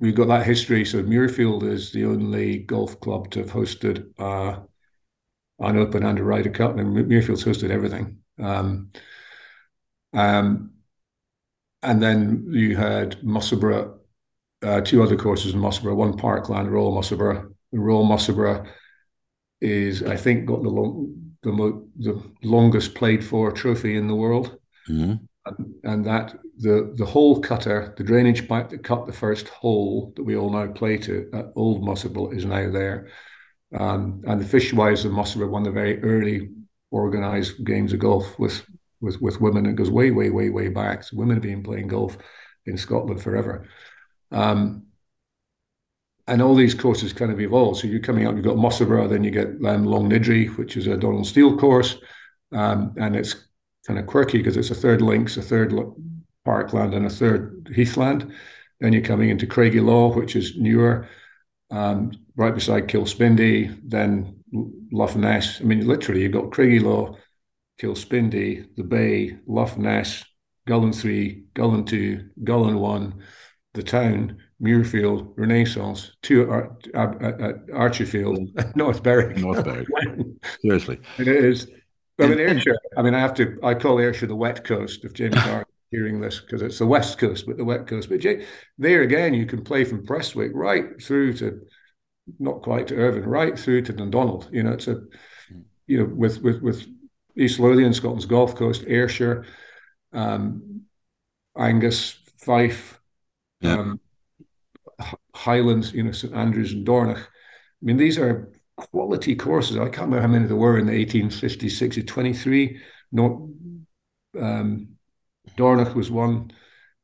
we've got that history. So Muirfield is the only golf club to have hosted uh, an Open and a Ryder Cup, and Muirfield's hosted everything. Um, um, and then you had Musselburgh, uh, two other courses in Musselburgh, one Parkland, Royal Musselburgh. Royal Musselburgh is, I think, got the long, the, mo- the longest played for trophy in the world. Mm-hmm. And, and, that the the hole cutter, the drainage pipe that cut the first hole that we all now play to at Old Musselburgh is now there. Um, and the Fishwives of Musselburgh won the very early organized games of golf with with with women. It goes way, way, way, way back. So women have been playing golf in Scotland forever. Um, and all these courses kind of evolve. So you're coming up, you've got Musselburgh, then you get um, Longniddry, which is a Donald Steel course. Um, and it's kind of quirky because it's a third links, a third parkland, and a third heathland. Then you're coming into Craigielaw, which is newer, um, right beside Kilspindie, then Luffness. I mean, literally, you've got Craigielaw, Kilspindie, the Bay, Lough Ness, Gullane 3, Gullane 2, Gullane 1, the town, Muirfield, Renaissance, two Ar- Ar- Ar- Archerfield, North Berwick. North Berwick. Seriously. It is. I mean, Ayrshire, I mean, I have to, I call Ayrshire the wet coast if Jamie Carr hearing this because it's the west coast, but the wet coast. But Jay, there again, you can play from Prestwick right through to, not quite to Irvine, right through to Dundonald. You know, it's a, you know, with, with, with East Lothian, Scotland's Golf Coast, Ayrshire, um, Angus, Fife, yeah. um, Highlands, you know, St Andrews and Dornoch. I mean, these are quality courses. I can't remember how many there were in the 1850s, 60s, 23. No, um, Dornoch was one.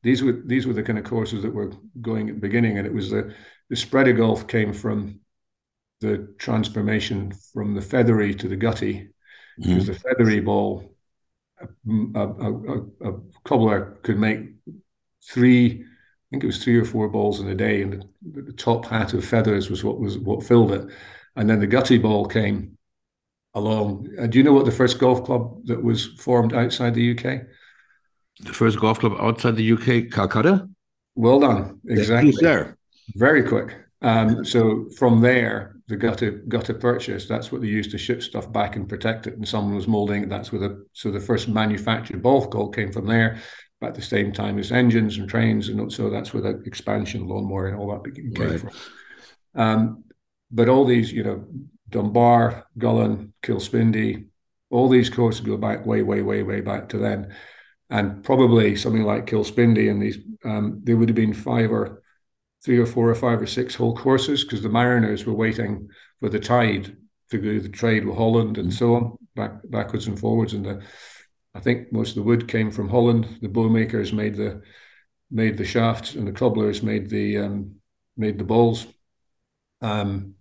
These were these were the kind of courses that were going at the beginning, and it was the the spread of golf came from the transformation from the feathery to the gutty, mm-hmm. because the feathery ball, a, a, a, a cobbler could make three I think it was three or four balls in a day, and the, the, top hat of feathers was what was what filled it. And then the gutty ball came along. Uh, do you know what the first golf club that was formed outside the UK? The first golf club outside the UK, Calcutta. Well done. Exactly. there. Very quick. Um, so from there, the gutta gutta percha. That's what they used to ship stuff back and protect it. And someone was molding. That's where the so the first manufactured golf ball came from there at the same time as engines and trains, and so that's where the expansion, lawnmower, and all that came right. from. Um, but all these, you know, Dunbar, Gullane, Kilspindie, All these courses go back way, way, way, way back to then, and probably something like Kilspindie and these um, they would have been five or three or four or five or six whole courses because the Mariners were waiting for the tide to do the trade with Holland and so on, back backwards and forwards. And the, I think most of the wood came from Holland. The bowmakers made the made the shafts, and the cobblers made the um, made the balls. Um,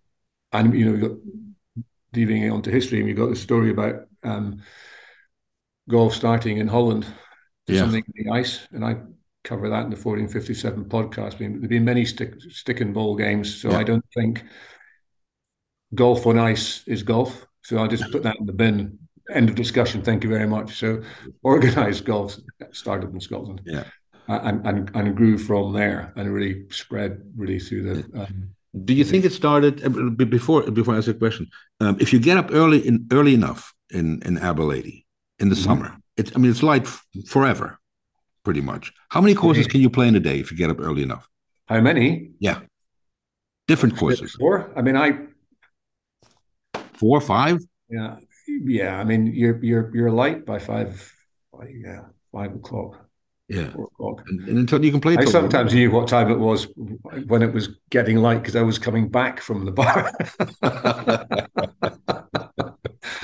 and you know, we got deviating onto history, and we got the story about um, golf starting in Holland, yeah. something in the ice, and I cover that in the 1457 podcast. There've been many stick stick and ball games, so yeah. I don't think golf on ice is golf. So I'll just put that in the bin. End of discussion. Thank you very much. So organized golf started in Scotland. Yeah. And, and and grew from there and really spread really through the. Um, Do you think it started uh, before? Before I ask a question, um, if you get up early in early enough in in Aberlady in the mm-hmm. summer, it's I mean it's like forever, pretty much. How many courses can you play in a day if you get up early enough? How many? Yeah, different courses. Four. I mean, I four, or five. Yeah, yeah. I mean, you're you're you're light by five. by, Yeah, five o'clock. Yeah, four o'clock. And, and until you can play. I sometimes knew what time it was when it was getting light because I was coming back from the bar.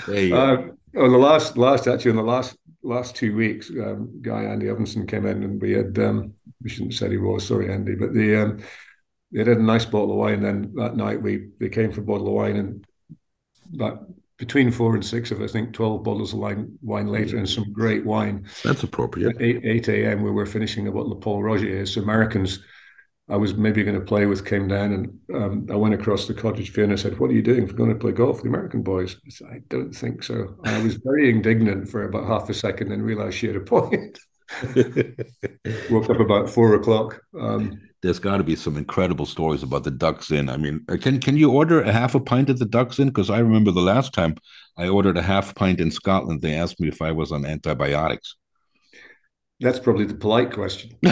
there you uh, go. Oh, the last last actually in the last last two weeks, um, guy Andy Evanson came in and we had um, we shouldn't have said he was sorry Andy, but the um, they had a nice bottle of wine. Then that night we they came for a bottle of wine and but between four and six of I think 12 bottles of wine, wine later and some great wine. That's appropriate. At 8, 8 a.m., we were finishing a bottle of Pol Roger. So Americans, I was maybe going to play with, came down and um, I went across the cottage view and I said, What are you doing? We're going to play golf with the American boys. I, said, I don't think so. I was very indignant for about half a second and realized she had a point. Woke up about four o'clock. Um, there's got to be some incredible stories about the Ducks Inn. I mean, uh, can can you order a half a pint at the Ducks Inn? Because I remember the last time I ordered a half pint in Scotland, they asked me if I was on antibiotics. That's probably the polite question.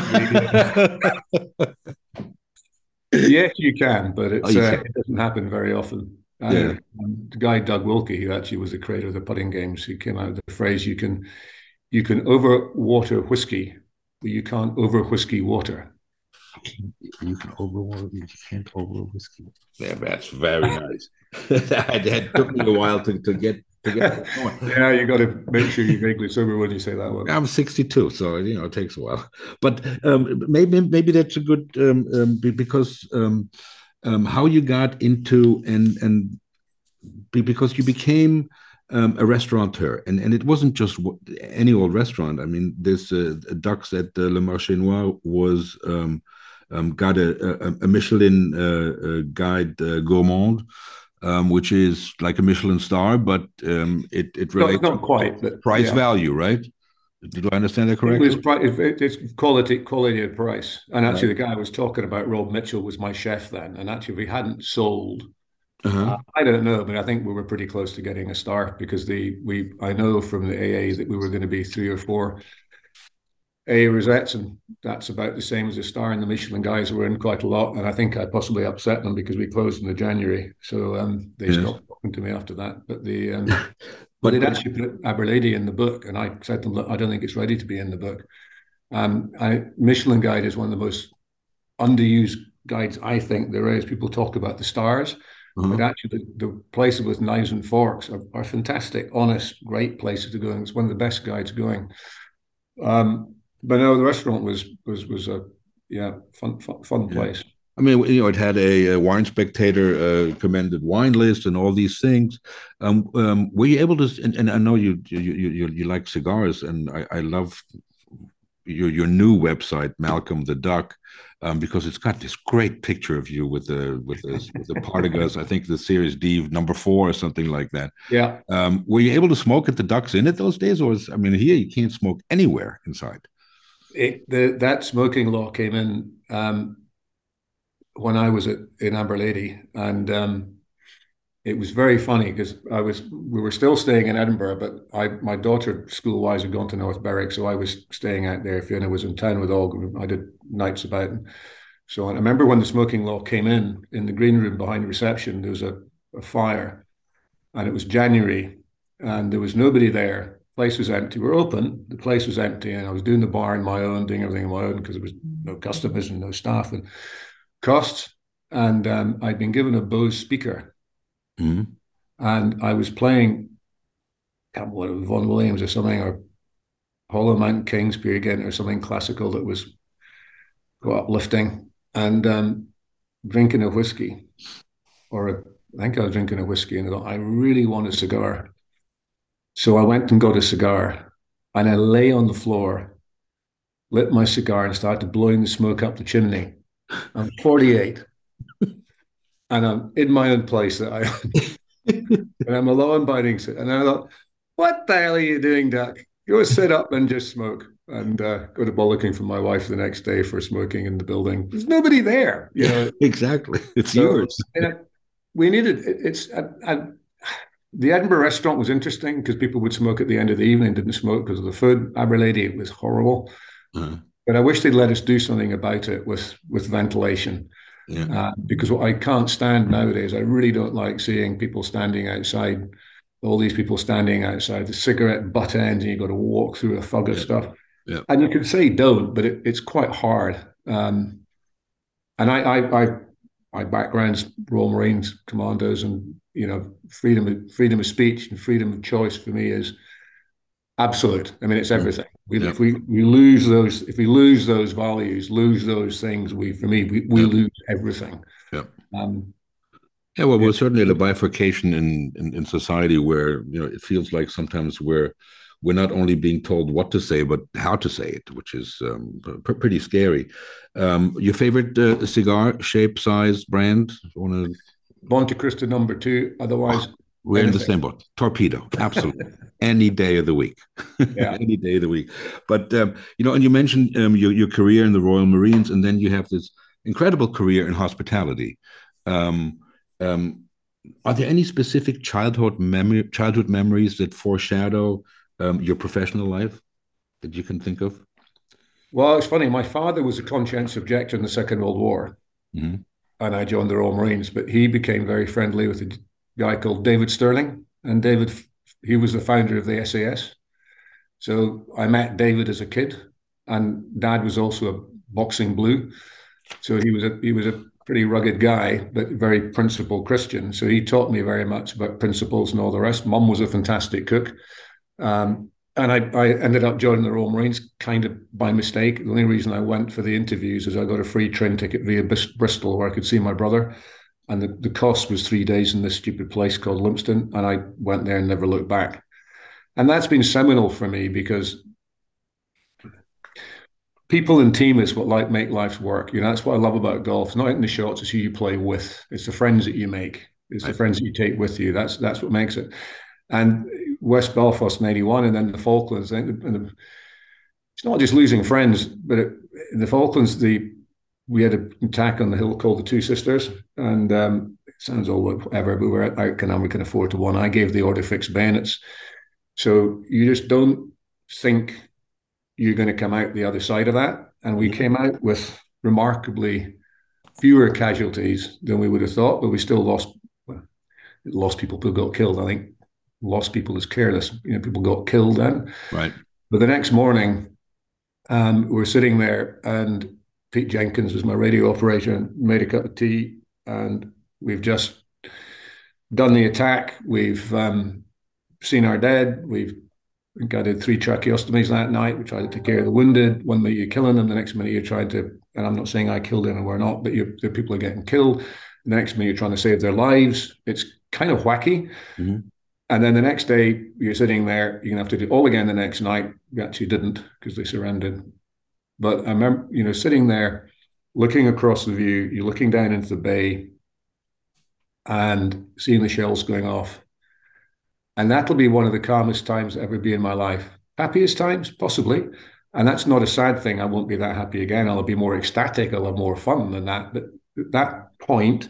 yes, you can, but oh, uh, it doesn't happen very often. Yeah. the guy Doug Wilkie, who actually was the creator of the putting games, he came out with the phrase "you can you can over water whiskey, but you can't over whiskey water." You can over you can't over whiskey. Yeah, that's very nice. that, took me a while to, to get to get yeah, you got to make sure you're vaguely sober when you say that one. I'm 62, so you know it takes a while. But um, maybe maybe that's a good um, um, because um, um, how you got into and and because you became um, a restaurateur, and and it wasn't just any old restaurant. I mean, this uh, Ducks at uh, Le Marché Noir was um, um, got a, a, a Michelin uh, uh guide uh, gourmand, um, which is like a Michelin star, but um, it it relates not, not quite but, price yeah. value, right? Did I understand that correctly? It was, it's quality, quality of price. And actually, right. the guy I was talking about, Rob Mitchell, was my chef then. And actually, we hadn't sold. Uh-huh. Uh, I don't know, but I think we were pretty close to getting a star because the we I know from the AA that we were going to be three or four rosettes, and that's about the same as a star. And the Michelin guys were in quite a lot, and I think I possibly upset them because we closed in the January, so um, they yes. stopped talking to me after that. But the um, but they'd actually put Aberlady in the book, and I said to them, Look, I don't think it's ready to be in the book. Um, I, Michelin Guide is one of the most underused guides I think there is. People talk about the stars. Mm-hmm. But actually, the, the, places with knives and forks are, are, fantastic, honest, great places to go. And it's one of the best guides going. Um, but no, the restaurant was was was a yeah fun fun, fun yeah. place. I mean, you know, it had a, a wine spectator uh, commended wine list and all these things. Um, um, were you able to? And, and, I know you you you you like cigars, and I, I love your your new website, Malcolm the Duck, um, because it's got this great picture of you with the with the, with the Partagas. I think the Series D number four or something like that. Yeah. Um, were you able to smoke at the Ducks Inn at those days, or was, I mean, here you can't smoke anywhere inside it, the, that smoking law came in um, when I was at, in Aberlady, and um, it was very funny because I was we were still staying in Edinburgh, but I my daughter school wise had gone to North Berwick, so I was staying out there. Fiona was in town with Og, I did nights about. And so I remember when the smoking law came in in the green room behind reception, there was a, a fire, and it was January, and there was nobody there. Place was empty. We we're open. The place was empty, and I was doing the bar in my own, doing everything on my own because there was no customers and no staff and costs. And um, I'd been given a Bose speaker, mm-hmm. and I was playing, I can't remember Vaughan Williams or something, or Hollow Kings, Peer Gynt, or something classical that was quite uplifting, and um, drinking a whiskey, or a, I think I was drinking a whiskey, and I thought I really want a cigar. So I went and got a cigar and I lay on the floor, lit my cigar, and started blowing the smoke up the chimney. I'm 48 and I'm in my own place that I and I'm a law abiding and I thought, what the hell are you doing, Duck? Go sit up and just smoke and uh, go to bollocking for my wife the next day for smoking in the building. There's nobody there, you know. exactly, it's so, yours. we needed it's. I, I, the Edinburgh restaurant was interesting because people would smoke at the end of the evening, didn't smoke because of the food. Aberlady, it was horrible. Uh-huh. But I wish they'd let us do something about it with with ventilation. Yeah. Uh, because what I can't stand nowadays, I really don't like seeing people standing outside, all these people standing outside the cigarette butt ends, and you've got to walk through a fog of yeah. stuff. Yeah. And you can say don't, but it, it's quite hard. Um, and I, I, I, my background's Royal Marines, commandos, and you know, freedom of freedom of speech and freedom of choice for me is absolute. I mean, it's everything. We, yeah. If we, we lose those, if we lose those values, lose those things, we for me we, we yeah. lose everything. Yeah. Um, yeah. Well, we're certainly at a bifurcation in, in in society where you know it feels like sometimes we're we're not only being told what to say but how to say it, which is um, pretty scary. Um, your favorite uh, cigar shape, size, brand? Want to Montecristo number two. Otherwise, oh, we're anything. in the same boat. Torpedo, absolutely. Any day of the week. Yeah. Any day of the week. But um, you know, and you mentioned um, your your career in the Royal Marines, and then you have this incredible career in hospitality. Um, um are there any specific childhood memory, childhood memories that foreshadow um, your professional life that you can think of? Well, it's funny. My father was a conscientious objector in the Second World War. Mm-hmm and I joined the Royal Marines. But he became very friendly with a guy called David Stirling, and David he was the founder of the SAS. So I met David as a kid, and Dad was also a boxing blue, so he was a he was a pretty rugged guy, but very principled Christian. So he taught me very much about principles and all the rest. Mum was a fantastic cook. Um, and I, I ended up joining the Royal Marines kind of by mistake. The only reason I went for the interviews is I got a free train ticket via Bristol where I could see my brother. And the, the cost was three days in this stupid place called Lympstone. And I went there and never looked back. And that's been seminal for me because people and team is what like make life work. You know, that's what I love about golf. It's not in the shots, it's who you play with. It's the friends that you make. It's the friends that you take with you. That's that's what makes it. And West Belfast in '81, and then the Falklands. Think the, it's not just losing friends, but it, in the Falklands, the we had an attack on the hill called the Two Sisters, and um, it sounds all whatever, but we're out and we can afford to one. I gave the order fixed bayonets, so you just don't think you're going to come out the other side of that. And we came out with remarkably fewer casualties than we would have thought, but we still lost lost people who got killed. I think lost people as careless. You know, people got killed then. Right. But the next morning, um, we're sitting there, and Pete Jenkins was my radio operator and made a cup of tea, and we've just done the attack. We've um, seen our dead. We've got three tracheostomies that night. We tried to take care of the wounded. One minute you're killing them, the next minute you're trying to. And I'm not saying I killed anyone, we're not, but the people are getting killed. The next minute you're trying to save their lives. It's kind of wacky. Mm-hmm. And then the next day, you're sitting there, you're going to have to do it all again the next night. You actually didn't because they surrendered. But I remember, you know, sitting there, looking across the view, you're looking down into the bay and seeing the shells going off. And that'll be one of the calmest times ever be in my life. Happiest times, possibly. And that's not a sad thing. I won't be that happy again. I'll be more ecstatic. I'll have more fun than that. But at that point,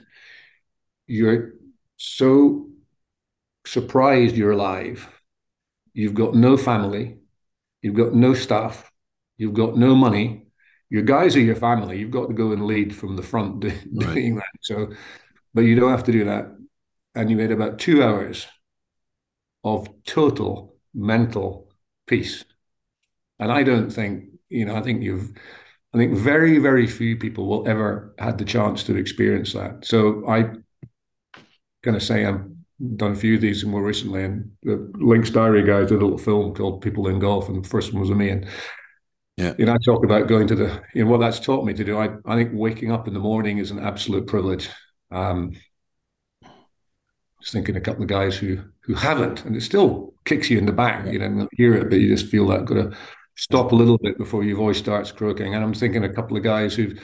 you're so surprised you're alive. You've got no family. You've got no staff. You've got no money. Your guys are your family. You've got to go and lead from the front doing right. that. So, but you don't have to do that. And you made about two hours of total mental peace. And I don't think, you know, I think you've, I think very, very few people will ever had the chance to experience that. So I going to say I've done a few of these more recently, and the Links Diary guys did a little film called People in Golf, and the first one was me. And yeah, you know, I talk about going to the, you know, what that's taught me to do. I, I think waking up in the morning is an absolute privilege. Um, just thinking a couple of guys who who haven't, and it still kicks you in the back. You know, hear it, but you just feel that got to stop a little bit before your voice starts croaking. And I'm thinking a couple of guys who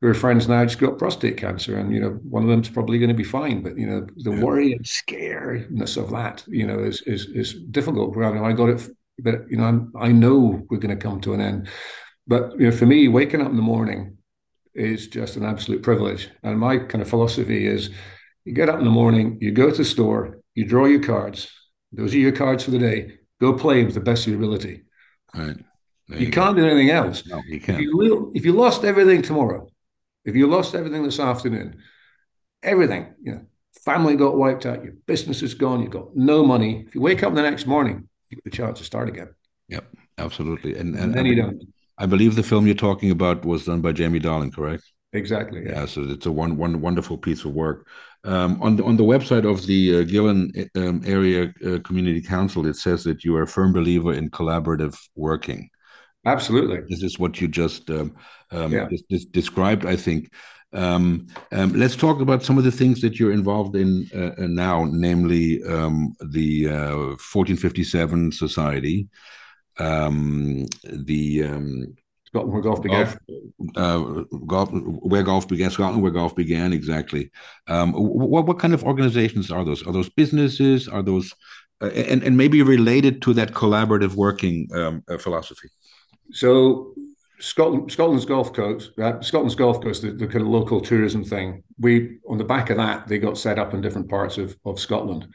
who are friends now just got prostate cancer, and you know, one of them's probably going to be fine. But you know, the yeah. worry and scariness of that, you know, is is is difficult. I got it, but you know, I'm, I know we're going to come to an end. But you know, for me, waking up in the morning is just an absolute privilege. And my kind of philosophy is you get up in the morning, you go to the store, you draw your cards. Those are your cards for the day. Go play with the best of your ability. Right. You, you, can't do anything else. No, you can't. If you, if you lost everything tomorrow, if you lost everything this afternoon, everything, you know, family got wiped out, your business is gone, you've got no money. If you wake up the next morning, you get the chance to start again. Yep, absolutely. And, and, and then you don't. I believe the film you're talking about was done by Jamie Darling, correct? Exactly. Yeah. yeah so it's a one one wonderful piece of work. Um, on the on the website of the uh, Gullane um, Area uh, Community Council, it says that you are a firm believer in collaborative working. Absolutely. This is what you just, um, um yeah. just, just described, I think. Um, um, let's talk about some of the things that you're involved in uh, uh now, namely um, the uh, 1457 Society, um, the um, Scotland where golf began. Golf, uh, golf, where golf began, Scotland where golf began, exactly. Um, what what kind of organizations are those? Are those businesses? Are those uh, and and maybe related to that collaborative working um, uh, philosophy? So Scotland, Scotland's Golf Coast, uh, Scotland's Golf Coast, the, the, kind of local tourism thing. We on the back of that, they got set up in different parts of of Scotland.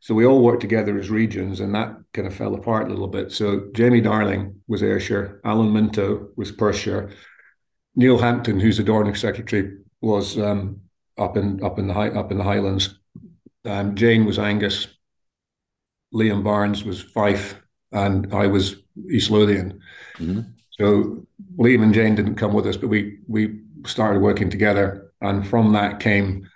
So we all worked together as regions, and that kind of fell apart a little bit. So Jamie Darling was Ayrshire, Alan Minto was Perthshire, Neil Hampton, who's the Dornoch secretary, was um, up in up in the high, up in the Highlands. Um, Jane was Angus, Liam Barnes was Fife, and I was East Lothian. Mm-hmm. So Liam and Jane didn't come with us, but we we started working together, and from that came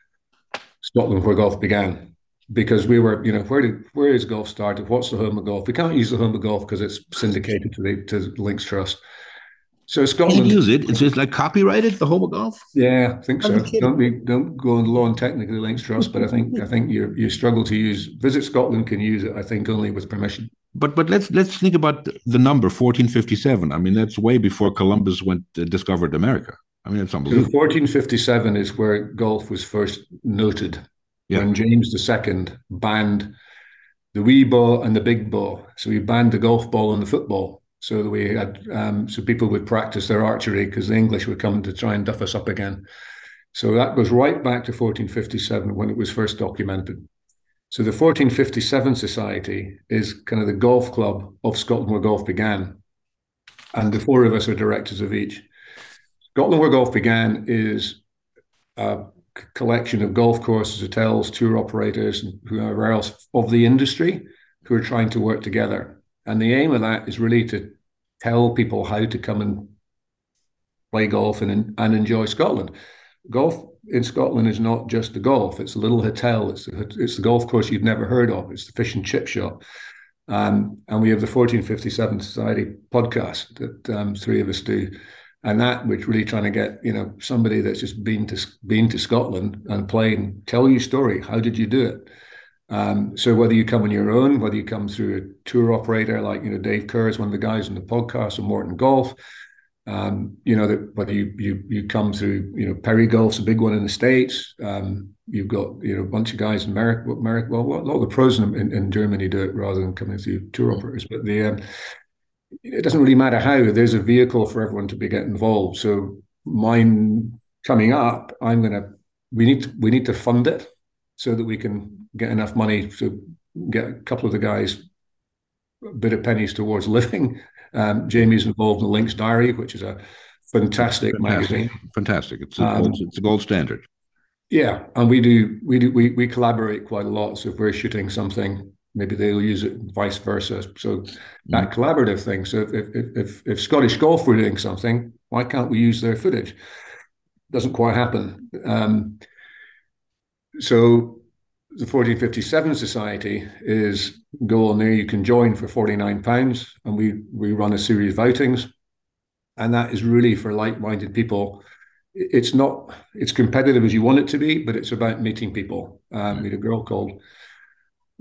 Scotland, where golf began. Because we were, you know, where did where is golf started? What's the home of golf? We can't use the home of golf because it's syndicated to the to Links Trust. So Scotland use it. It's just like copyrighted the home of golf. Yeah, I think so. Don't be don't go on law and technically links trust, but I think I think you you struggle to use Visit Scotland can use it. I think only with permission. But but let's let's think about the number 1457. I mean that's way before Columbus went uh, discovered America. I mean it's unbelievable. So 1457 is where golf was first noted. Yeah. When James II banned the wee ball and the big ball. So he banned the golf ball and the football so that we had um, so people would practice their archery because the English were coming to try and duff us up again. So that goes right back to 1457 when it was first documented. So the 1457 Society is kind of the golf club of Scotland where golf began, and the four of us are directors of each. Scotland where golf began is a collection of golf courses, hotels, tour operators, and whoever else of the industry who are trying to work together. And the aim of that is really to tell people how to come and play golf and and enjoy Scotland. Golf in Scotland is not just the golf; it's a little hotel. It's the, it's the golf course you've never heard of. It's the fish and chip shop. Um, and we have the 1457 Society podcast that um, three of us do, and that we're really trying to get you know somebody that's just been to been to Scotland and playing, tell your story. How did you do it? Um, so whether you come on your own, whether you come through a tour operator like you know Dave Kerr is one of the guys in the podcast, or Morton Golf, um, you know that whether you you you come through you know Perry Golf's a big one in the states. Um, you've got you know a bunch of guys in America. Well, a lot of the pros in, in, in Germany do it rather than coming through tour operators. But the um, it doesn't really matter how. There's a vehicle for everyone to be get involved. So mine coming up, I'm gonna we need to, we need to fund it so that we can get enough money to get a couple of the guys a bit of pennies towards living. Um, Jamie's involved in Links Diary, which is a fantastic, fantastic. magazine. Fantastic. It's a, um, gold, it's a gold standard. Yeah, and we do we do we we collaborate quite a lot. So if we're shooting something, maybe they'll use it vice versa. So mm. that collaborative thing. So if, if, if, if Scottish Golf were doing something, why can't we use their footage? Doesn't quite happen. Um, so the 1457 Society is go on there. You can join for 49 pounds, and we we run a series of outings, and that is really for like-minded people. It's not it's competitive as you want it to be, but it's about meeting people. Um, we had a girl called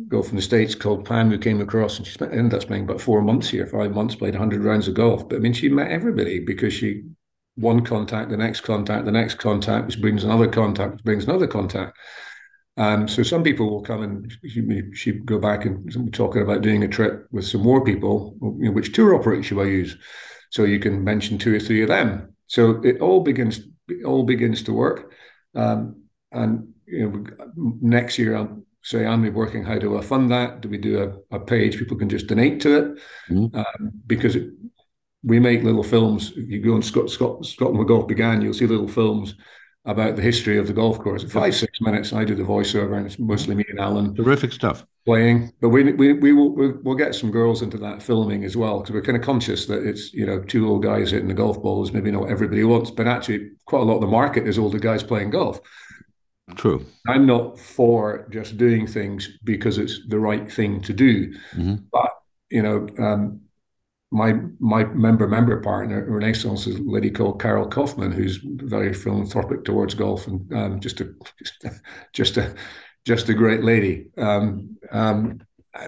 girl from the states called Pam who came across, and she spent, ended up spending about four months here, five months, played 100 rounds of golf. But I mean, she met everybody because she one contact, the next contact, the next contact, which brings another contact, which brings another contact. Um, so some people will come and she, she go back and talking about doing a trip with some more people. You know, which tour operator should I use? So you can mention two or three of them. So it all begins it all begins to work. Um, and you know, next year I'll say I'm working how do I fund that? Do we do a, a page people can just donate to it? Mm-hmm. Um, because it, we make little films. If you go on Scott, Scott, Scotland where golf began, you'll see little films about the history of the golf course. Five, six minutes. I do the voiceover, and it's mostly me and Alan. Terrific stuff. Playing, but we we we will we'll get some girls into that filming as well because we're kind of conscious that it's you know two old guys hitting the golf balls. maybe not everybody wants, but actually quite a lot of the market is older guys playing golf. True. I'm not for just doing things because it's the right thing to do, mm-hmm. but you know, um, my my member member partner Renaissance is a lady called Carol Kaufman, who's very philanthropic towards golf and um, just a just a just a great lady. Um, um,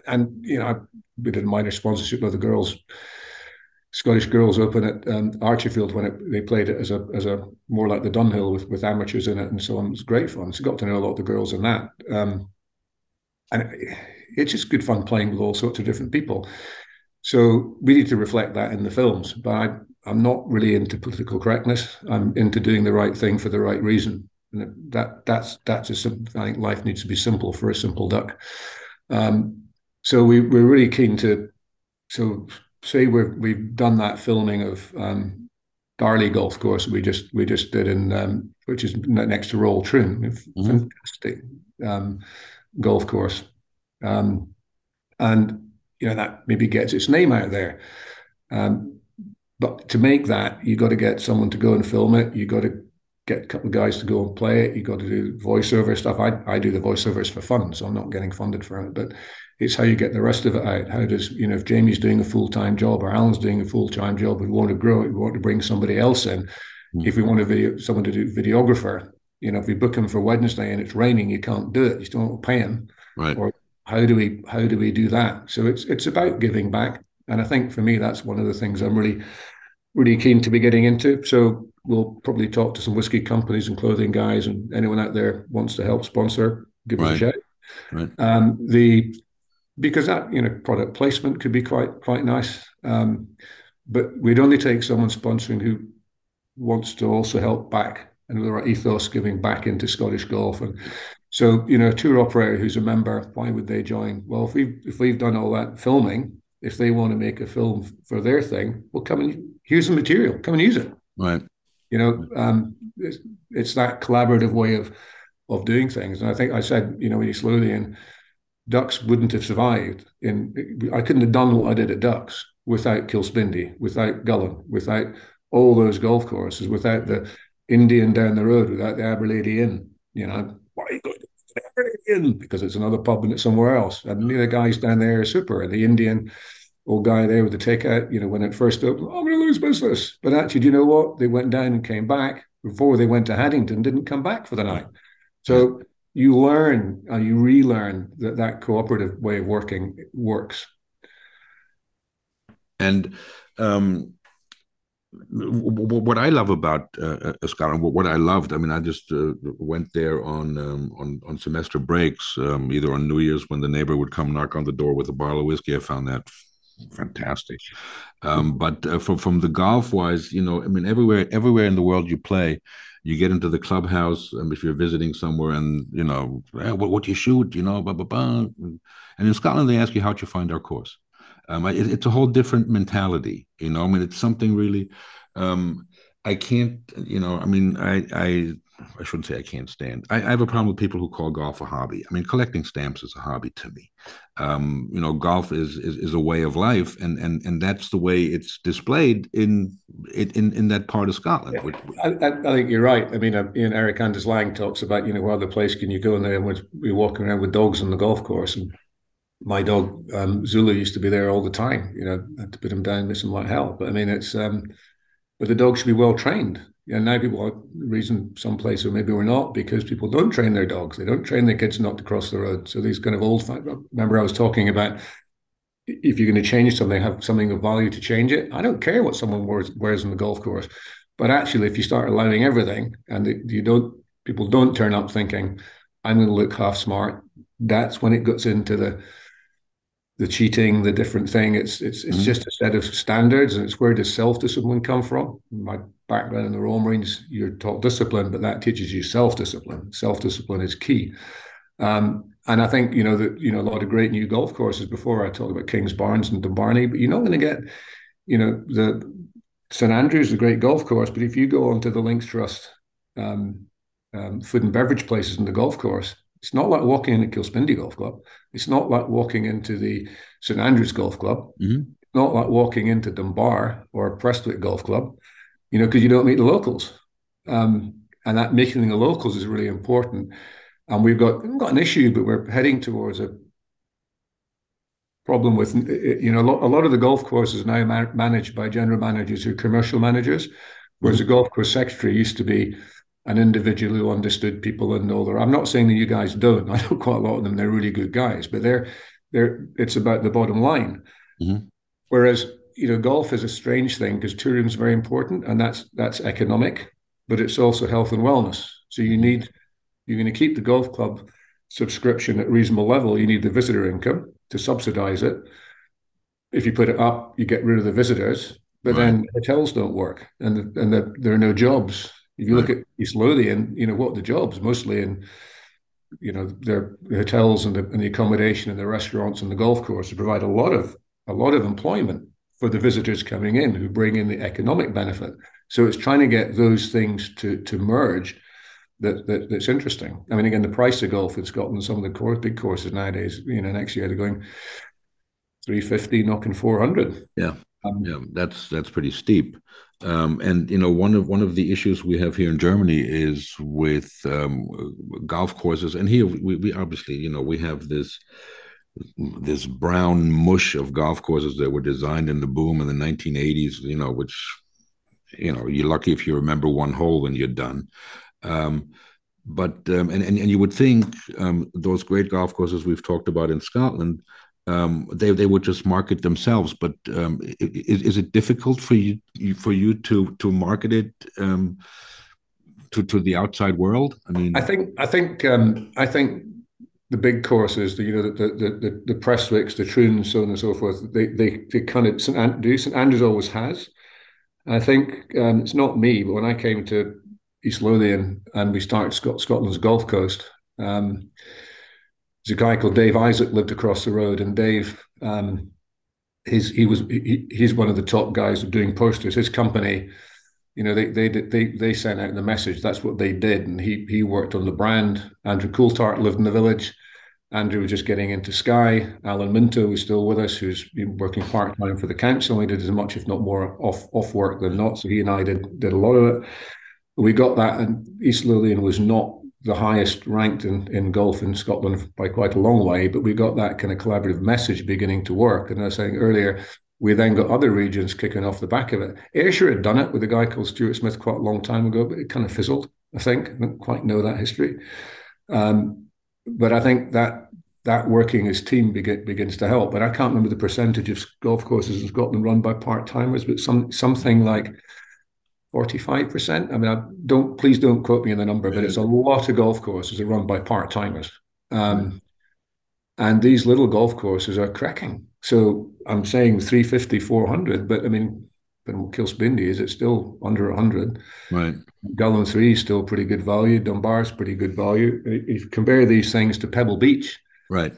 and you know, we did a minor sponsorship of the girls, Scottish Girls Open at um, Archerfield when it, they played it as a as a more like the Dunhill with with amateurs in it and so on. It was great fun. So got to know a lot of the girls in that. Um, and it's just good fun playing with all sorts of different people. So we need to reflect that in the films. But I, I'm not really into political correctness. I'm into doing the right thing for the right reason. And that that's that's just I think life needs to be simple for a simple duck. Um, so we we're really keen to so say we've we've done that filming of um, Darley Golf Course we just we just did in um, which is next to Royal Troon, mm-hmm. fantastic um, golf course, um, and you know that maybe gets its name out there. Um, but to make that, you got to get someone to go and film it. You got to get a couple of guys to go and play it. You got to do voiceover stuff. I I do the voiceovers for fun, so I'm not getting funded for it. But it's how you get the rest of it out. How does you know if Jamie's doing a full time job or Alan's doing a full time job, we want to grow it. We want to bring somebody else in. Mm-hmm. If we want a video, someone to do videographer, you know, if we book him for Wednesday and it's raining, you can't do it. You still don't pay him. Right. Or how do we how do we do that? So it's it's about giving back, and I think for me that's one of the things I'm really really keen to be getting into. So we'll probably talk to some whiskey companies and clothing guys, and anyone out there wants to help sponsor, give right. me a shout. Right. Um, the because that you know product placement could be quite quite nice, um, but we'd only take someone sponsoring who wants to also help back and with our ethos giving back into Scottish golf and so, you know, a tour operator who's a member, why would they join? Well, if we've if we've done all that filming, if they want to make a film for their thing, well, come and here's the material, come and use it. Right. You know, um, it's, it's that collaborative way of of doing things. And I think I said, you know, when you slow in, Ducks wouldn't have survived. In I couldn't have done what I did at Ducks without Kilspindie, without Gullane, without all those golf courses, without the Indian down the road, without the Aberlady Inn. You know, why are you going in because it's another pub and it's somewhere else. And the other guys down there are super. And the Indian old guy there with the ticket, you know, when it first opened, oh, I'm going to lose business. But actually, do you know what? They went down and came back before they went to Haddington, didn't come back for the night. So you learn and you relearn that that cooperative way of working works. And um, what I love about uh, uh Scotland, what I loved, I mean, I just uh, went there on um, on on semester breaks, um, either on New Year's when the neighbor would come knock on the door with a bottle of whiskey. I found that fantastic. Um, but uh, from from the golf wise, you know, I mean, everywhere everywhere in the world you play, you get into the clubhouse um, if you're visiting somewhere, and you know, hey, what what you shoot, you know, blah blah blah. And in Scotland, they ask you how'd you find our course. Um, it, it's a whole different mentality, you know. I mean, it's something really. Um, I can't, you know. I mean, I, I I shouldn't say I can't stand. I, I, have a problem with people who call golf a hobby. I mean, collecting stamps is a hobby to me. Um, you know, golf is, is, is a way of life, and and and that's the way it's displayed in in in that part of Scotland. Which, I, I, think you're right. I mean, uh, Ian Eric Anders Lang talks about you know what other place can you go in there and we're walking around with dogs on the golf course, and my dog um, Zulu used to be there all the time. You know, I had to put him down, miss him like hell. But I mean, it's um, but the dog should be well trained You know, now people are reason some places or maybe we're not because people don't train their dogs. They don't train their kids not to cross the road. So these kind of old. Remember, I was talking about if you're going to change something, have something of value to change it. I don't care what someone wears, wears on the golf course, but actually, if you start allowing everything and you don't, people don't turn up thinking, "I'm going to look half smart." That's when it gets into the the cheating, the different thing. It's it's it's mm-hmm. just a set of standards, and it's where does self discipline come from? My background in the Royal Marines, you're taught discipline, but that teaches you self discipline. Self discipline is key. Um, and I think you know that you know a lot of great new golf courses. Before I talked about Kingsbarns and Dumbarnie, but you're not going to get, you know, the St Andrews the great golf course, but if you go onto the Links Trust um, um, food and beverage places in the golf course, it's not like walking into Kilspindie Golf Club. It's not like walking into the St Andrews Golf Club. Mm-hmm. Not like walking into Dunbar or Prestwick Golf Club, you know, because you don't meet the locals. Um, and that making the locals is really important. And we've got we've got an issue, but we're heading towards a problem with you know a lot, a lot of the golf courses now managed by general managers who are commercial managers, whereas mm-hmm. the golf course secretary used to be an individual who understood people and know their. I'm not saying that you guys don't. I know quite a lot of them. They're really good guys, but they're they're. It's about the bottom line. Mm-hmm. Whereas you know, golf is a strange thing because tourism is very important, and that's that's economic, but it's also health and wellness. So you need you're going to keep the golf club subscription at reasonable level. You need the visitor income to subsidize it. If you put it up, you get rid of the visitors, but right. then hotels don't work, and and the, there are no jobs if you look at East Lothian, you know what the jobs mostly in, you know, their hotels and the, and the accommodation and the restaurants and the golf course provide a lot of a lot of employment for the visitors coming in who bring in the economic benefit. So it's trying to get those things to to merge. That, that that's interesting. I mean, again, the price of golf in Scotland, some of the core, big courses nowadays, you know, next year they're going 350, knocking 400. Yeah. Um, yeah, that's that's pretty steep. Um, and you know, one of one of the issues we have here in Germany is with um, golf courses, and here we, we obviously, you know, we have this this brown mush of golf courses that were designed in the boom in the 1980s. You know, which you know, you're lucky if you remember one hole when you're done. Um, but um, and, and and you would think um, those great golf courses we've talked about in Scotland um, they they would just market themselves. But um, is, is it difficult for you for you to to market it um, to to the outside world? I mean, I think I think um, I think the big courses, the you know the the the, the Prestwicks, the Troons, so on and so forth. They they they kind of St. And- do St Andrews always has. I think um, it's not me, but when I came to East Lothian and we started Scot- Scotland's Golf Coast. Um, there's a guy called Dave Isaac lived across the road, and Dave, um, his he was he, he's one of the top guys doing posters. His company, you know, they they they they sent out the message. That's what they did, and he he worked on the brand. Andrew Coulthart lived in the village. Andrew was just getting into Sky. Alan Minto was still with us, who's been working part time for the council. He did as much, if not more, off off work than not. So he and I did did a lot of it. We got that, and East Lothian was not the highest ranked in, in golf in Scotland by quite a long way, but we got that kind of collaborative message beginning to work. And I was saying earlier, we then got other regions kicking off the back of it. Ayrshire had done it with a guy called Stuart Smith quite a long time ago, but it kind of fizzled, I think. I don't quite know that history. Um, but I think that that working as team begin, begins to help. But I can't remember the percentage of golf courses in Scotland run by part timers, but some something like 45%. I mean, I don't please don't quote me on the number, but it's a lot of golf courses are run by part timers. Um, and these little golf courses are cracking. So I'm saying 350, 400, but I mean, but Kilspindie is it still under 100? Right. Gullane 3 is still pretty good value. Dunbar is pretty good value. If you compare these things to Pebble Beach, right,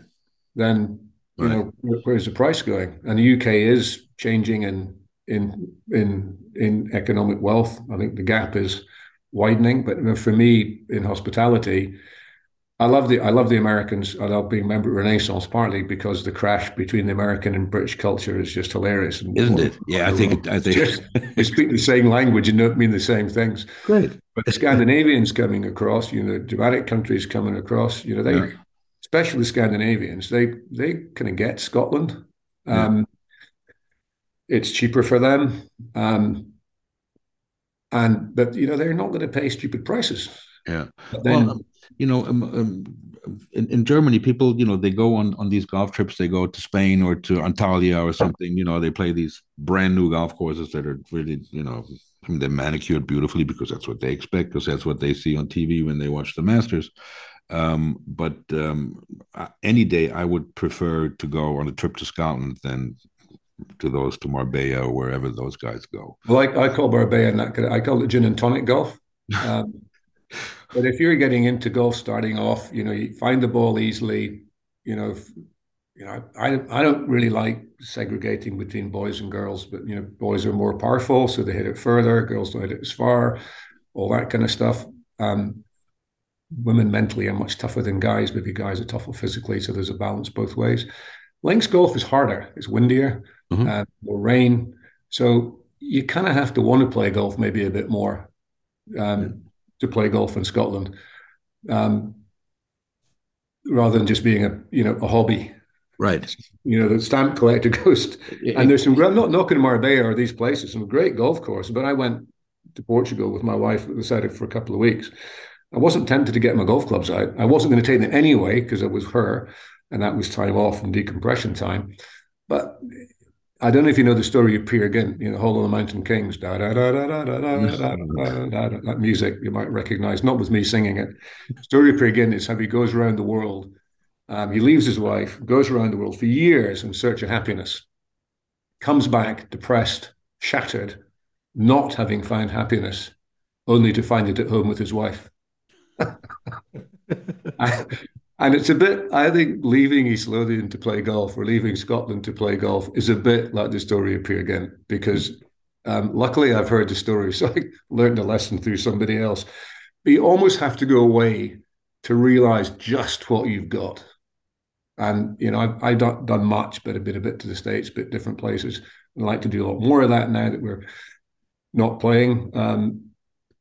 then you right. know where's the price going? And the UK is changing in in in in economic wealth. I think the gap is widening. But for me, in hospitality, I love the I love the Americans. I love being a member of Renaissance partly because the crash between the American and British culture is just hilarious, isn't it? Yeah, I think I think just, they speak the same language and don't mean the same things. Great, but the Scandinavians coming across, you know, Germanic countries coming across, you know, they, yeah. especially the Scandinavians, they they kind of get Scotland. Um, yeah. It's cheaper for them, um, and but you know they're not going to pay stupid prices. Yeah. But then, well, um, you know, um, um, in, in Germany, people, you know, they go on on these golf trips. They go to Spain or to Antalya or something. You know, they play these brand new golf courses that are really, you know, I mean, they're manicured beautifully because that's what they expect, because that's what they see on TV when they watch the Masters. Um, but um, any day, I would prefer to go on a trip to Scotland than to those to Marbella or wherever those guys go. Well, I, I call Marbella, I call it gin and tonic golf. Um, but if you're getting into golf starting off, you know, you find the ball easily, you know, if, you know, I I don't really like segregating between boys and girls, but you know, boys are more powerful, so they hit it further. Girls don't hit it as far, all that kind of stuff. Um, women mentally are much tougher than guys. Maybe guys are tougher physically, so there's a balance both ways. Links golf is harder. It's windier, mm-hmm. uh, more rain, so you kind of have to want to play golf maybe a bit more. Um, to play golf in Scotland, um, rather than just being a you know a hobby. Right. You know, the stamp collector ghost. and there's some, I'm not knocking Marbella or these places, some great golf courses, but I went to Portugal with my wife at the side for a couple of weeks. I wasn't tempted to get my golf clubs out. I wasn't going to take them anyway because it was her and that was time off and decompression time. But I don't know if you know the story of Peer Gynt, you know, Hole in the Mountain Kings, da da da da da da da da da that music you might recognize, not with me singing it. The story of Peer Gynt is how he goes around the world. Um, he leaves his wife, goes around the world for years in search of happiness, comes back depressed, shattered, not having found happiness, only to find it at home with his wife. I, and it's a bit, I think, leaving East Lothian to play golf or leaving Scotland to play golf is a bit like the story of Peer Gynt, because um, luckily I've heard the story, so I learned a lesson through somebody else. But you almost have to go away to realize just what you've got. And, you know, I've, I've done, much, but a bit, a bit to the States, bit different places. I'd like to do a lot more of that now that we're not playing. Um,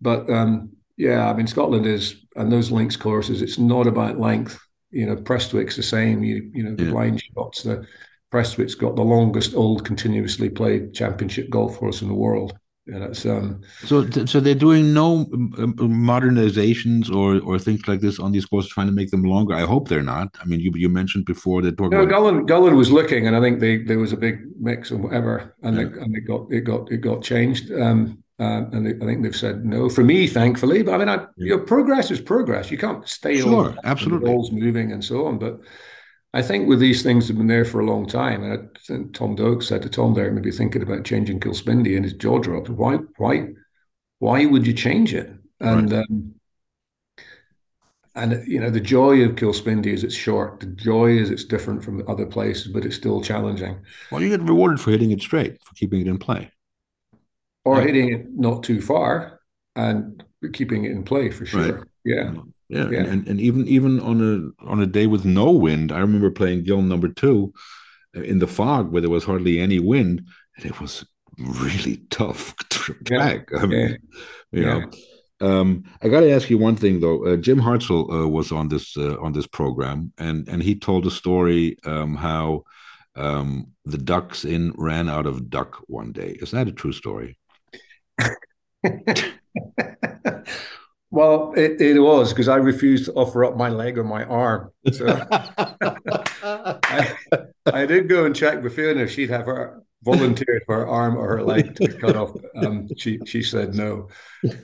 but um, yeah, I mean, Scotland is, and those links courses, it's not about length you know, Prestwick's the same. You you know, the yeah. blind shots. The Prestwick's got the longest old continuously played championship golf course in the world. And it's um. So so they're doing no modernizations or or things like this on these courses, trying to make them longer. I hope they're not. I mean, you you mentioned before that. No, about... Gullane Gullane was looking, and I think they there was a big mix and whatever, and yeah. they, and it got it got it got changed. Um, uh, and they, I think they've said no for me, thankfully. But I mean, I, your progress is progress. You can't stay sure, absolutely, balls moving and so on. But I think with these things have been there for a long time. And I think Tom Doak said to Tom there, maybe thinking about changing Kilspindie, and his jaw dropped. Why? Why? Why would you change it? And right. um, and you know, the joy of Kilspindie is it's short. The joy is it's different from other places, but it's still challenging. Well, you get rewarded for hitting it straight, for keeping it in play or right. hitting it not too far and keeping it in play for sure. Right. Yeah. Yeah. yeah. And, and even even on a on a day with no wind, I remember playing Gullane number two in the fog where there was hardly any wind, and it was really tough track. Yeah. I mean, yeah. you know. Um, I got to ask you one thing though. Uh, Jim Hartzell uh, was on this uh, on this program, and and he told a story um, how um, the Ducks Inn ran out of duck one day. Is that a true story? Well, it, it was because I refused to offer up my leg or my arm. So I, I, did go and check with Fiona if she'd have her volunteered for her arm or her leg to be cut off. Um, she she said no.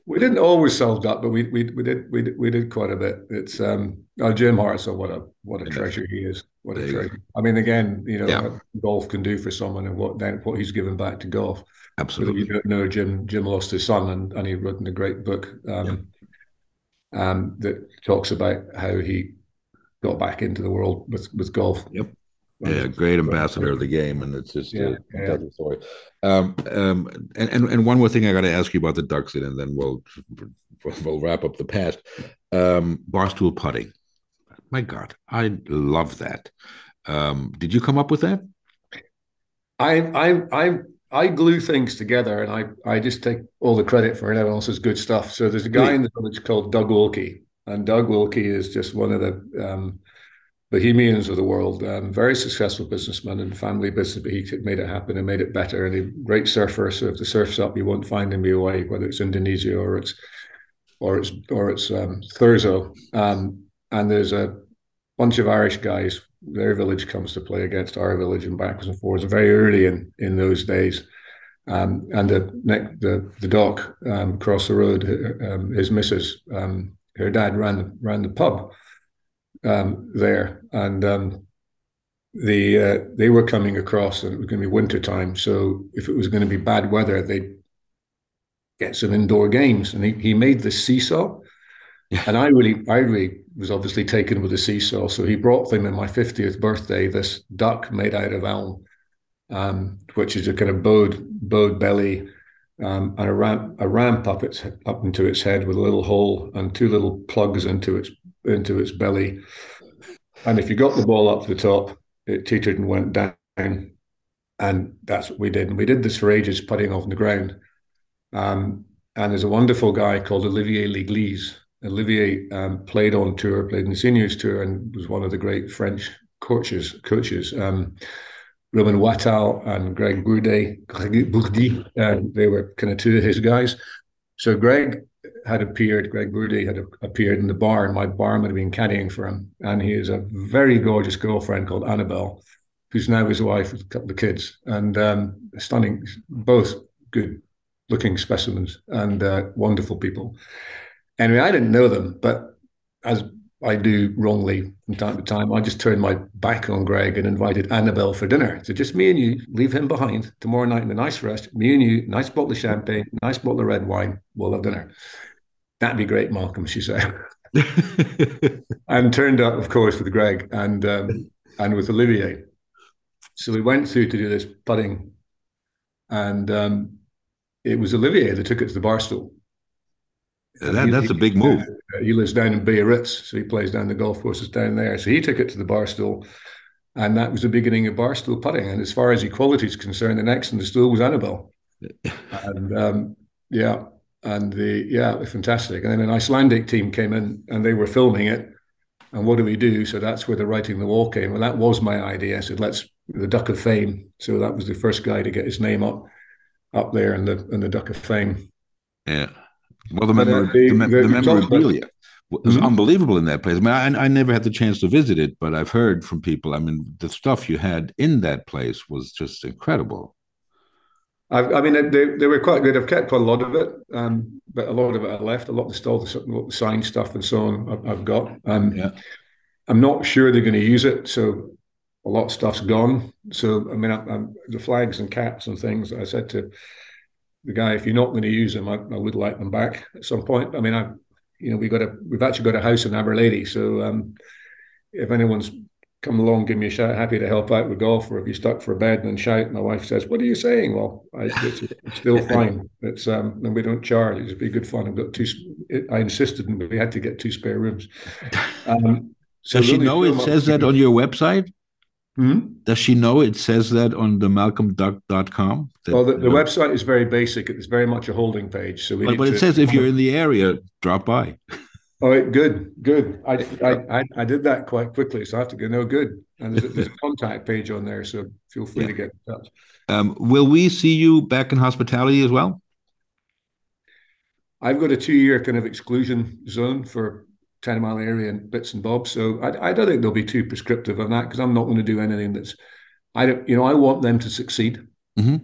We didn't always solve that, but we we, we did we did we did quite a bit. It's um oh, Jim So what a what a treasure he is. What a treasure. I mean, again, you know, yeah. what golf can do for someone and what then what he's given back to golf. Absolutely. You don't know Jim. Jim lost his son, and, and he written a great book um, yeah. um, that talks about how he got back into the world with with golf. Yep. Yeah, great ambassador of the game, and it's just yeah, a yeah. story. Um, um, and, and and one more thing I got to ask you about the Ducks, and then we'll we'll wrap up the past. Um, barstool putting, my God, I love that. Um, did you come up with that? I I I I glue things together, and I I just take all the credit for everyone else's good stuff. So there's a guy in the village called Doug Wilkie, and Doug Wilkie is just one of the um, bohemians of the world. Um, very successful businessman and family business, but he made it happen and made it better. And a great surfer. So if the surf's up, you won't find him away, whether it's Indonesia or it's or it's or it's um, Thurso. Um, and there's a bunch of Irish guys. Their village comes to play against our village and backwards and forwards. Very early in in those days. Um, and the the the doc um, across the road, um, his missus, um, her dad ran ran the pub, um, there, and um, the uh, they were coming across, and it was going to be winter time. So if it was going to be bad weather, they'd get some indoor games. And he, he made the seesaw, and I really I really was obviously taken with the seesaw. So he brought them in my fiftieth birthday this duck made out of elm, um, which is a kind of bowed bowed belly. Um, and a ramp a ramp up its up into its head with a little hole and two little plugs into its into its belly. And if you got the ball up to the top, it teetered and went down. And that's what we did. And we did this for ages, putting off the ground. Um, and there's a wonderful guy called Olivier Leglise. Olivier um, played on tour, played in the seniors tour, and was one of the great French coaches. Coaches, um, Romain Wattel and Greg Bourdy, Greg Bourdy, uh, they were kind of two of his guys. So Greg had appeared, Greg Bourdy had appeared in the bar, and my barman had been caddying for him. And he has a very gorgeous girlfriend called Annabelle, who's now his wife with a couple of kids, and um, stunning, both good looking specimens and uh, wonderful people. Anyway, I didn't know them, but as I do wrongly from time to time, I just turned my back on Greg and invited Annabelle for dinner. So just me and you, leave him behind tomorrow night in a nice rest. Me and you, nice bottle of champagne, nice bottle of red wine. We'll have dinner. That'd be great, Malcolm, she said. and turned up, of course, with Greg and um, and with Olivier. So we went through to do this putting, and um, it was Olivier that took it to the barstool. That, that's he, a big move. He lives down in Biarritz, so he plays down the golf courses down there. So he took it to the barstool, and that was the beginning of barstool putting. And as far as equality is concerned, the next in the stool was Annabelle. and um, yeah, and the yeah, fantastic. And then an Icelandic team came in and they were filming it. And what do we do? So that's where the writing the wall came. Well, that was my idea. I said, let's the Duck of Fame. So that was the first guy to get his name up up there in the in the Duck of Fame. Yeah. Well, the, memor- uh, the, the, the, the memorabilia was mm-hmm. unbelievable in that place. I mean, I, I never had the chance to visit it, but I've heard from people. I mean, the stuff you had in that place was just incredible. I, I mean, they, they were quite good. I've kept quite a lot of it, um, but a lot of it I left. A lot of the still the, the sign stuff and so on I've, got. Um, yeah. I'm not sure they're going to use it, so a lot of stuff's gone. So I mean, I, I, the flags and caps and things. I said to the guy, if you're not going to use them, I, I, would like them back at some point. I mean, I, you know, we got a we've actually got a house in Aberlady, so um, if anyone's come along, give me a shout. Happy to help out with golf. Or if you're stuck for a bed and shout, my wife says, "What are you saying?" Well, I, it's, it's, still fine. It's um, and we don't charge. It'd be good fun. I've got two. It, I insisted, and we had to get two spare rooms. Um, so Does she know it says that on your website? Hmm? Does she know it says that on the malcolmduck.com? That, well, the, the website is very basic. It's very much a holding page. So, but, but it says if you're in the area, drop by. Oh, good, good. I, I, I, I, did that quite quickly, so I have to go. No, good. And there's a, there's a contact page on there, so feel free yeah. to get in touch. Um, will we see you back in hospitality as well? I've got a two-year kind of exclusion zone for ten mile area and bits and bobs, so I, I don't think they'll be too prescriptive on that because I'm not going to do anything that's. I don't, you know, I want them to succeed. Mm-hmm.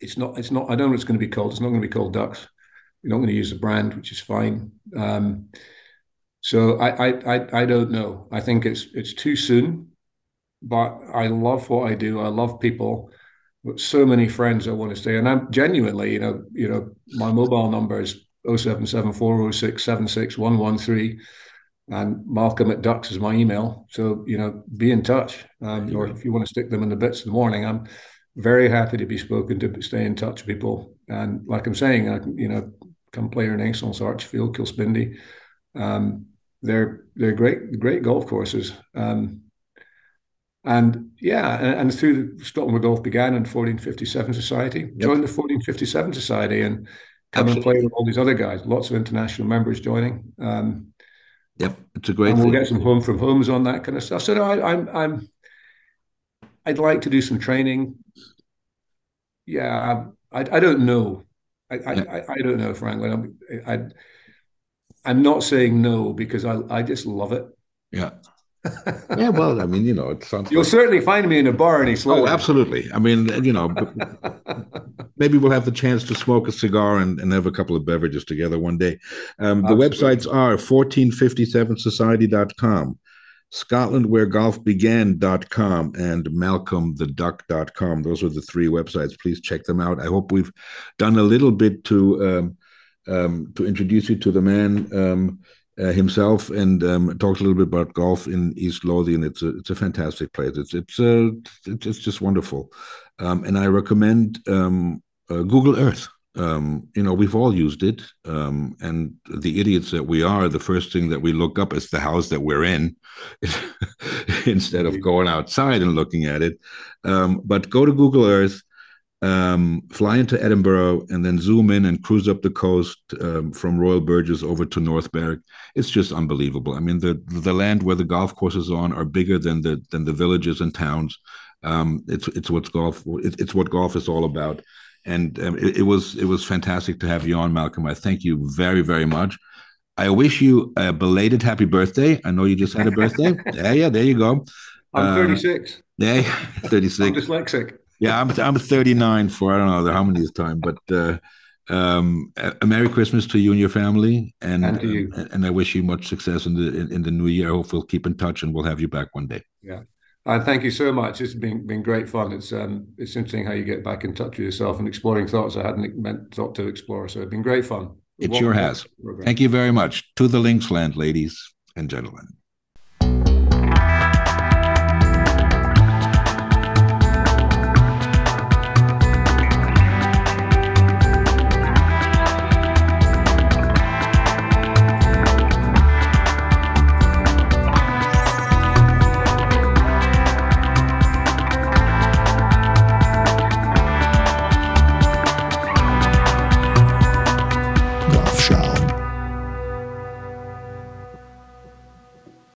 It's not. It's not. I don't know what it's going to be called. It's not going to be called Ducks. You're not going to use a brand, which is fine. Um, so I, I, I, don't know. I think it's it's too soon, but I love what I do. I love people. With so many friends I want to stay, and I'm genuinely, you know, you know, my mobile number is 077406761113. And Malcolm at Ducks is my email. So you know, be in touch, um, or if you want to stick them in the bits in the morning, I'm very happy to be spoken to, stay in touch with people. And like I'm saying, I, you know, come play Renaissance Archerfield, Kilspindie. Um, they're they're great great golf courses. Um, and yeah, and, and through the Scotland Golf began in 1457 Society, yep. joined the 1457 Society, and come Absolutely. and play with all these other guys. Lots of international members joining. Um, yep, it's a great. And we'll get some home from homes on that kind of stuff. So no, I, I'm I'm I'd like to do some training. Yeah, I I don't know. I I, I, I don't know, Franklin. I'm I I'm not saying no because I I just love it. Yeah yeah, well, I mean, you know, it sounds. You'll like... certainly find me in a bar in East Oh, absolutely. I mean, you know, maybe we'll have the chance to smoke a cigar and, and have a couple of beverages together one day. Um, the websites are 1457society.com, scotlandwheregolfbegan.com, and malcolmtheduck.com. Those are the three websites. Please check them out. I hope we've done a little bit to um, um, to introduce you to the man um, uh, himself and um, talked a little bit about golf in East Lothian. It's a it's a fantastic place. It's it's uh, it's just wonderful, um, and I recommend um, uh, Google Earth. Um, you know, we've all used it, um, and the idiots that we are, the first thing that we look up is the house that we're in, instead of going outside and looking at it. Um, but go to Google Earth um, fly into Edinburgh and then zoom in and cruise up the coast um, from Royal Burgess over to North Berwick. It's just unbelievable. I mean, the the land where the golf courses are on are bigger than the than the villages and towns. Um, it's it's what's golf. It, it's what golf is all about. And um, it, it was it was fantastic to have you on, Malcolm. I thank you very very much. I wish you a belated happy birthday. I know you just had a birthday. yeah, yeah, there you go. I'm 36. Uh, yeah, 36. I'm dyslexic yeah, I'm I'm 39 for I don't know how many time, but uh, um, a Merry Christmas to you and your family, and and, you. and, and I wish you much success in the in, in, the new year. I hope we'll keep in touch and we'll have you back one day. Yeah, and thank you so much. It's been been great fun. It's um it's interesting how you get back in touch with yourself and exploring thoughts I hadn't meant thought to explore. So it's been great fun. It sure has. Thank you very much. To the links land, ladies and gentlemen.